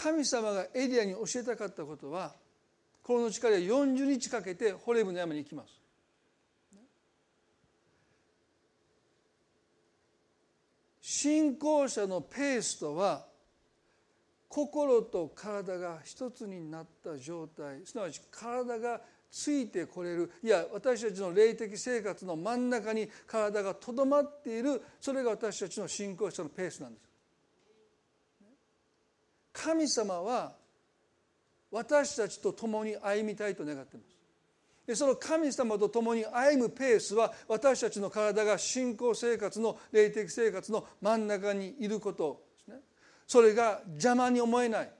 神様がエリアに教えたかったことはこの力で40日かけてホレブの山に行きます。信仰者のペースとは心と体が一つになった状態すなわち体がついてこれるいや私たちの霊的生活の真ん中に体がとどまっているそれが私たちの信仰者のペースなんです。神様は私たちと共に歩みたいと願っています。でその神様と共に歩むペースは私たちの体が信仰生活の霊的生活の真ん中にいることですね。それが邪魔に思えない。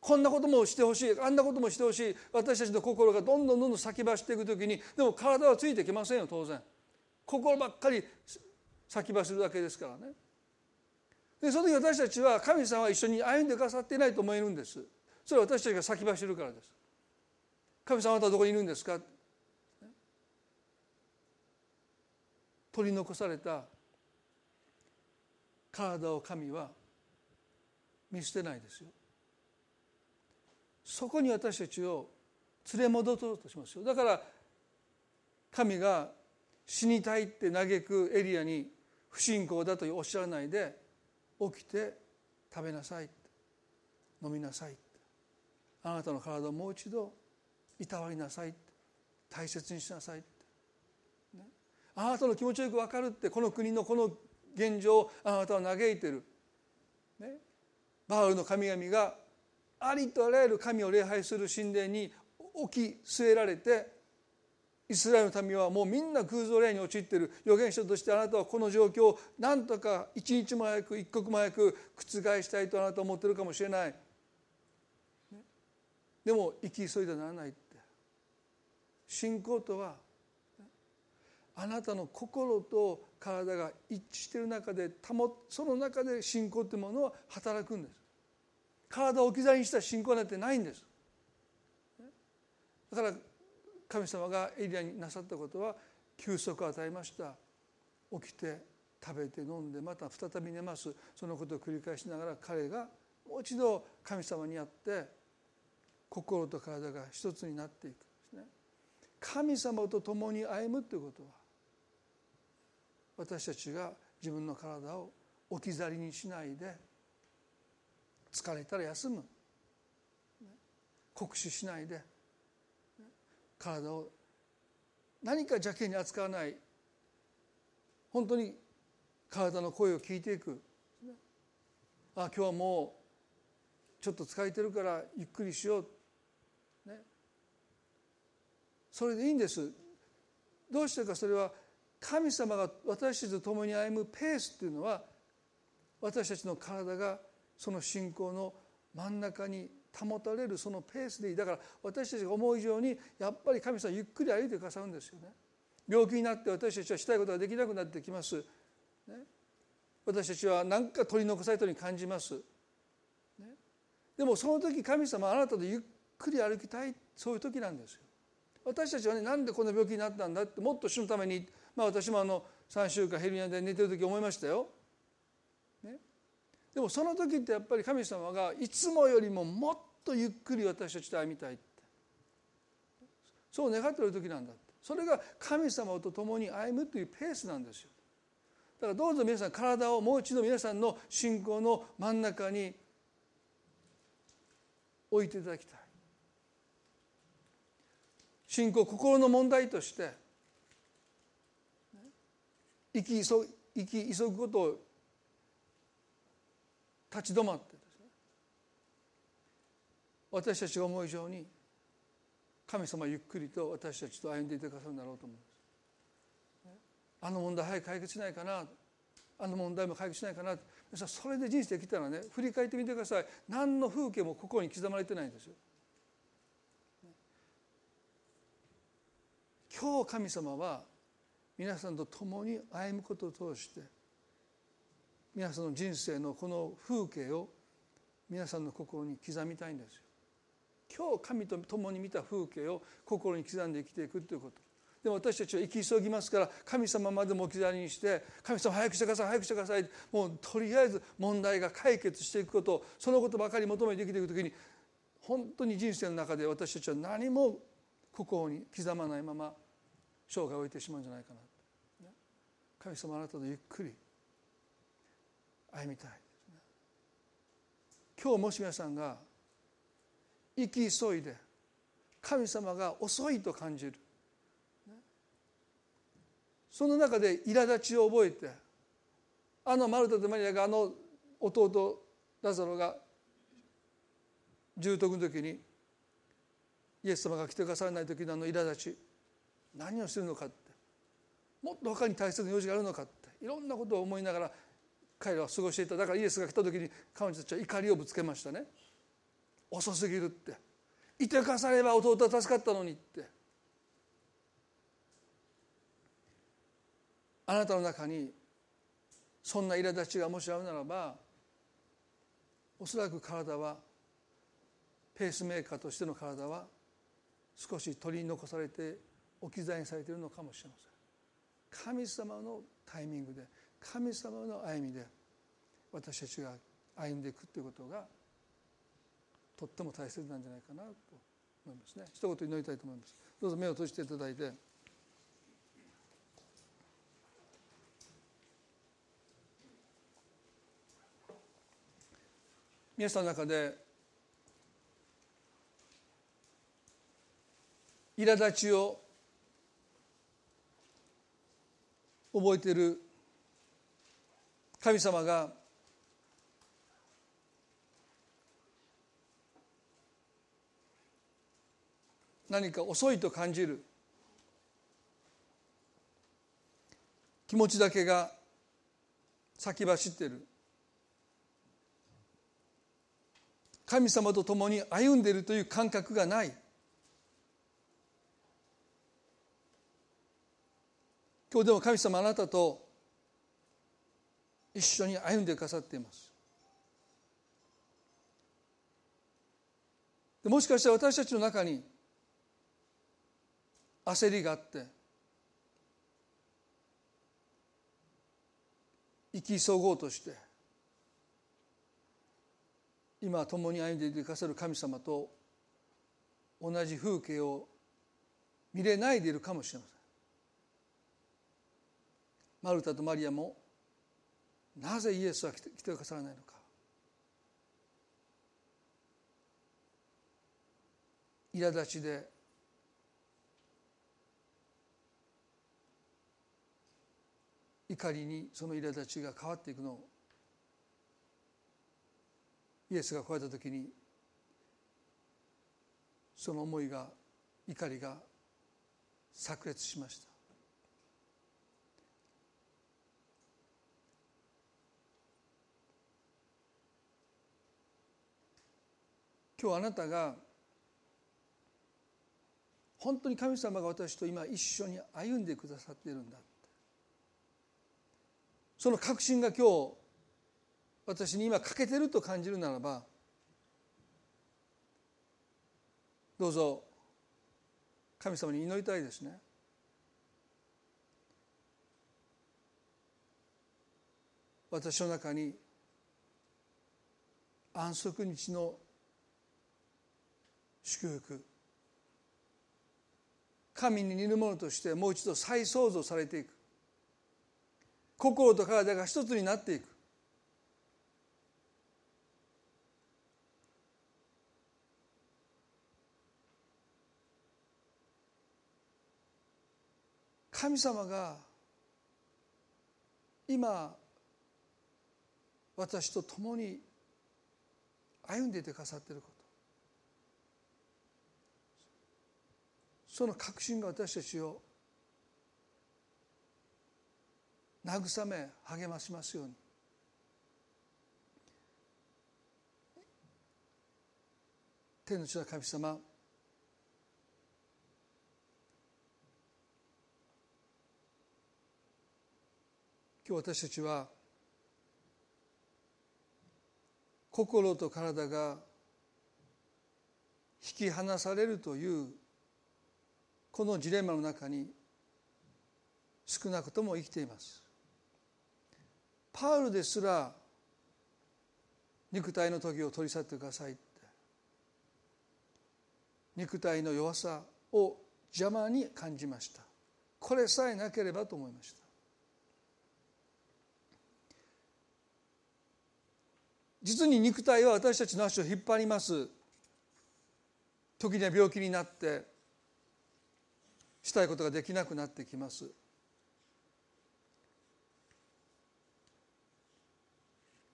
こんなこともしてほしい。あんなこともしてほしい。私たちの心がどんどんどんどん先走っていく時にでも体はついてきませんよ当然。心ばっかり先走るだけですからね。でその時私たちは神様は一緒に歩んでくださっていないと思えるんです。それは私たちが先走るからです。神様あなたはどこにいるんですか？取り残された体を神は見捨てないですよ。そこに私たちを連れ戻そうとしますよ。だから神が死にたいって嘆くエリアに不信仰だとおっしゃらないで起きて食べなさい飲みなさいあなたの体をもう一度いたわりなさい大切にしなさい、ね、あなたの気持ちよく分かるって。この国のこの現状をあなたは嘆いてる、ね、バールの神々がありとあらゆる神を礼拝する神殿に置き据えられてイスラエルの民はもうみんな空想霊に陥っている。預言者としてあなたはこの状況を何とか一日も早く一刻も早く覆したいとあなたは思ってるかもしれない、でも生き急いでならないって。信仰とはあなたの心と体が一致している中で保その中で信仰というものは働くんです。体を置き去りにした信仰なんてないんです。だから神様がエリアになさったことは休息を与えました。起きて食べて飲んでまた再び寝ます。そのことを繰り返しながら彼がもう一度神様にあって心と体が一つになっていくんですね。神様と共に歩むということは私たちが自分の体を置き去りにしないで疲れたら休む。酷使しないで体を何か邪気に扱わない本当に体の声を聞いていく。あ今日はもうちょっと疲れてるからゆっくりしよう、ね、それでいいんです。どうしてかそれは神様が私たちと共に歩むペースっていうのは私たちの体がその信仰の真ん中に保たれるそのペースでいい。だから私たちが思う以上にやっぱり神様ゆっくり歩いてくださるんですよね。病気になって私たちはしたいことができなくなってきます、ね、私たちは何か取り残されたように感じます、ね、でもその時神様あなたとゆっくり歩きたい。そういう時なんですよ。私たちはねなんでこんな病気になったんだってもっと死ぬために、まあ、私もあの3週間ヘルニアで寝てる時思いましたよ。でもその時ってやっぱり神様がいつもよりももっとゆっくり私たちと歩みたいって。そう願っている時なんだって。それが神様と共に歩むというペースなんですよ。だからどうぞ皆さん体をもう一度皆さんの信仰の真ん中に置いていただきたい。信仰心の問題として生き急生き急ぐことを立ち止まってですね私たちが思う以上に神様ゆっくりと私たちと歩んでいてくださるんだろうと思います。あの問題早く解決しないかなあの問題も解決しないかなそれで人生できたらね振り返ってみてください。何の風景も心に刻まれてないんですよ。今日神様は皆さんと共に歩むことを通して皆さんの人生のこの風景を皆さんの心に刻みたいんですよ。今日神と共に見た風景を心に刻んで生きていくということでも私たちは生き急ぎますから神様までも置き去りにして神様早くしてください早くしてくださいもうとりあえず問題が解決していくことそのことばかり求めて生きていく時に本当に人生の中で私たちは何も心に刻まないまま生涯を終えてしまうんじゃないかな神様あなたとゆっくり歩みたい今日もし皆さんが生き急いで神様が遅いと感じる。その中で苛立ちを覚えてあのマルタとマリアがあの弟ラザロが重篤の時にイエス様が来てくださらない時のあの苛立ち何をするのかってもっと他に大切な用事があるのかっていろんなことを思いながら彼らは過ごしていた。だからイエスが来た時に彼女たちは怒りをぶつけましたね。遅すぎるって。いてかされば弟は助かったのにって。あなたの中にそんな苛立ちがもしあるならばおそらく体はペースメーカーとしての体は少し取り残されて置き去りにされているのかもしれません。神様のタイミングで神様の歩みで私たちが歩んでいくということがとっても大切なんじゃないかなと思いますね。一言祈りたいと思います。どうぞ目を閉じていただいて。皆さんの中で苛立ちを覚えている神様が何か遅いと感じる気持ちだけが先走ってる。神様と共に歩んでいるという感覚がない。今日でも神様あなたと一緒に歩んでくださっています。もしかしたら私たちの中に焦りがあって生き急ごうとして今共に歩んでいてくださる神様と同じ風景を見れないでいるかもしれません。マルタとマリアもなぜイエスは来て来てくださらないのか。苛立ちで怒りにその苛立ちが変わっていくのをイエスが来られた時にその思いが怒りが炸裂しました。今日あなたが本当に神様が私と今一緒に歩んでくださっているんだその確信が今日私に今欠けてると感じるならばどうぞ神様に祈りたいですね。私の中に安息日の祝福。神に似るものとしてもう一度再創造されていく。心と体が一つになっていく。神様が今私と共に歩んでいてくださっていること。その確信が私たちを慰め励ましますように。天の地の神様今日私たちは心と体が引き離されるというこのジレンマの中に少なくとも生きています。パウルですら肉体の時を取り去ってくださいって。肉体の弱さを邪魔に感じました。これさえなければと思いました。実に肉体は私たちの足を引っ張ります。時には病気になってしたいことができなくなってきます。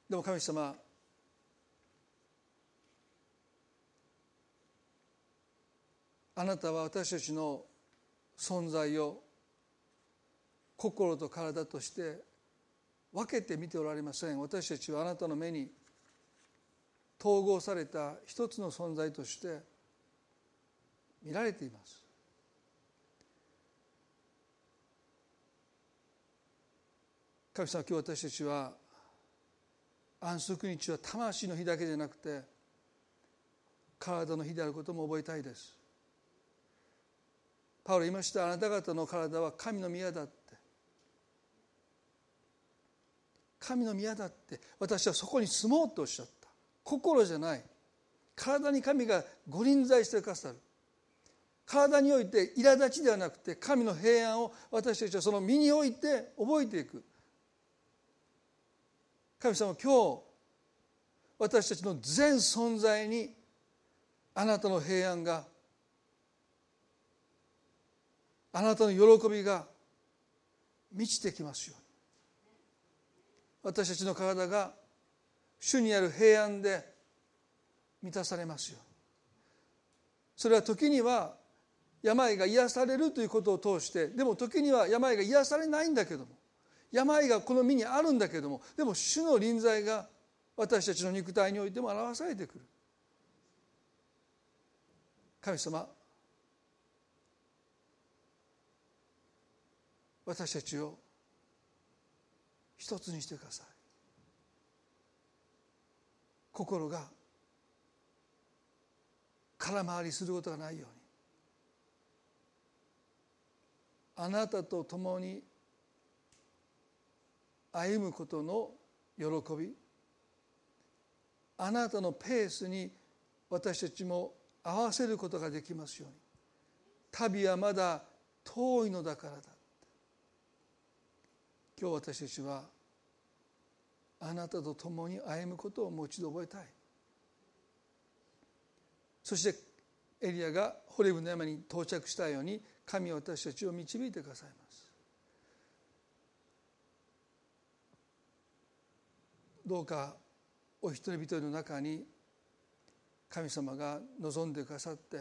でも神様あなたは私たちの存在を心と体として分けて見ておられません。私たちはあなたの目に統合された一つの存在として見られています。神様今日私たちは安息日は魂の日だけじゃなくて体の日であることも覚えたいです。パウロ言いましたあなた方の体は神の宮だって。神の宮だって私はそこに住もうとおっしゃった。心じゃない。体に神がご臨在してくださる。体において苛立ちではなくて神の平安を私たちはその身において覚えていく。神様今日私たちの全存在にあなたの平安があなたの喜びが満ちてきますように。私たちの体が主にある平安で満たされますよそれは時には病が癒されるということを通してでも時には病が癒されないんだけども病がこの身にあるんだけどもでも主の臨在が私たちの肉体においても表されてくる。神様私たちを一つにしてください。心が空回りすることがないように。あなたと共に歩むことの喜び。あなたのペースに私たちも合わせることができますように。旅はまだ遠いのだからだ。今日私たちはあなたと共に歩むことをもう一度覚えたい。そしてエリアがホレブの山に到着したように神は私たちを導いてくださいます。どうかお一人一人の中に神様が望んでくださって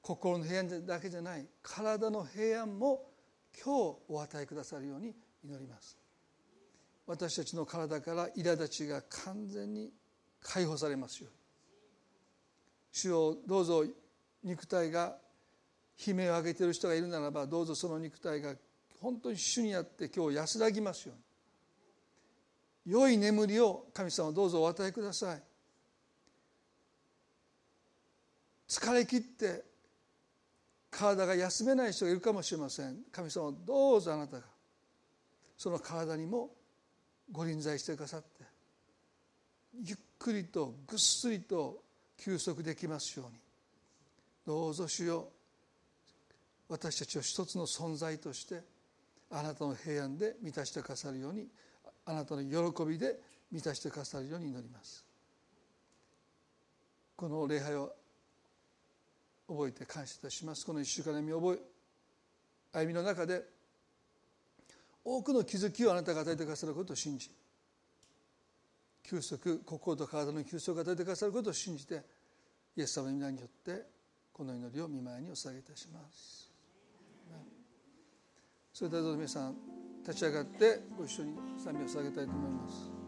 心の平安だけじゃない体の平安も今日お与えくださるように祈ります。私たちの体から苛立ちが完全に解放されますよ主をどうぞ肉体が悲鳴を上げている人がいるならばどうぞその肉体が本当に主にあって今日安らぎますように。良い眠りを神様どうぞお与えください。疲れ切って体が休めない人がいるかもしれません。神様どうぞあなたがその体にもご臨在してくださってゆっくりとぐっすりと休息できますように。どうぞ主よ私たちを一つの存在としてあなたの平安で満たしてくださるようにあなたの喜びで満たしてくださるように祈ります。この礼拝を覚えて感謝いたします。この一週間の歩み歩みの中で多くの気づきをあなたが与えてくださることを信じ休息心と体の休息を与えてくださることを信じてイエス様の皆によってこの祈りを見舞いにお捧げいたします。それではどうぞ皆さん立ち上がってご一緒に賛美を捧げたいと思います。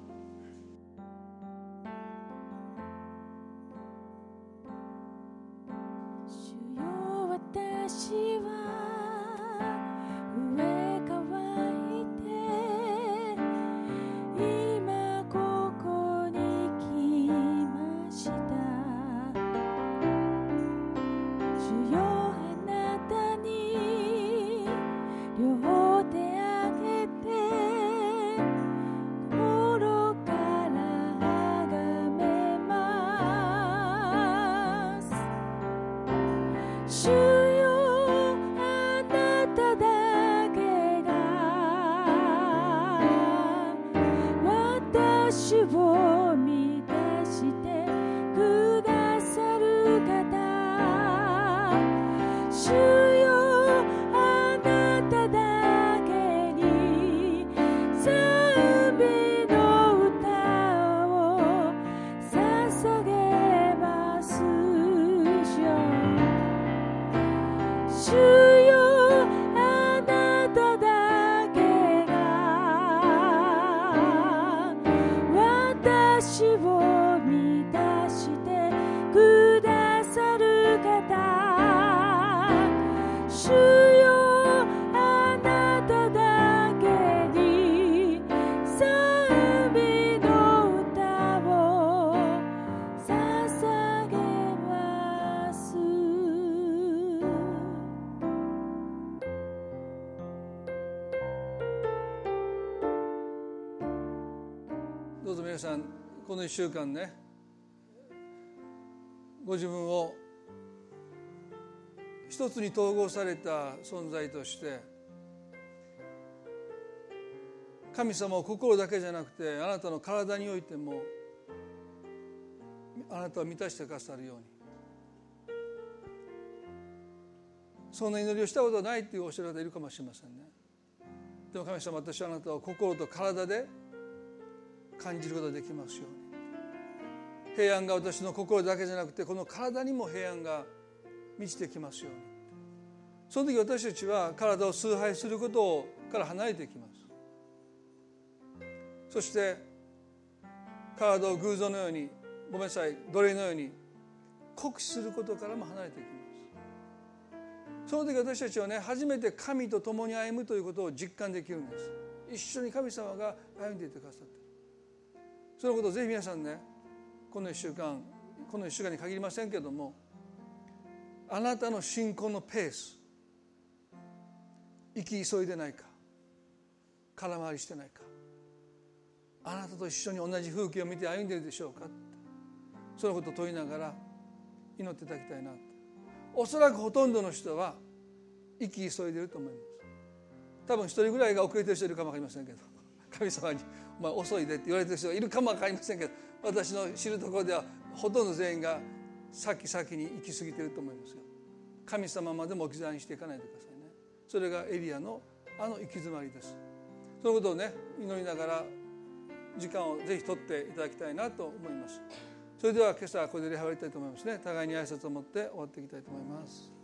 この1週間ねご自分を一つに統合された存在として神様を心だけじゃなくてあなたの体においてもあなたを満たしてくださるように。そんな祈りをしたことはないっていうおっしゃる方いるかもしれませんね。でも神様私はあなたを心と体で感じることができますように。平安が私の心だけじゃなくてこの体にも平安が満ちてきますように。その時私たちは体を崇拝することから離れていきます。そして体を偶像のようにごめんなさい奴隷のように酷使することからも離れていきます。その時私たちはね初めて神と共に歩むということを実感できるんです。一緒に神様が歩んでいてくださって。そのことをぜひ皆さんねこの1週間この1週間に限りませんけどもあなたの信仰のペース生き急いでないか空回りしてないかあなたと一緒に同じ風景を見て歩んでいるでしょうかってそのことを問いながら祈っていただきたいなおそらくほとんどの人は生き急いでると思います。多分一人ぐらいが遅れてる人いるかも分かりませんけど神様に「お前遅いで」って言われてる人がいるかも分かりませんけど私の知るところではほとんど全員が先々に行き過ぎてると思いますよ。神様までも置き去りにしていかないでくださいねそれがエリアのあの行き詰まりです。そのことをね祈りながら時間をぜひ取っていただきたいなと思います。それでは今朝はこれで礼拝終わりたいと思いますね。互いに挨拶を持って終わっていきたいと思います。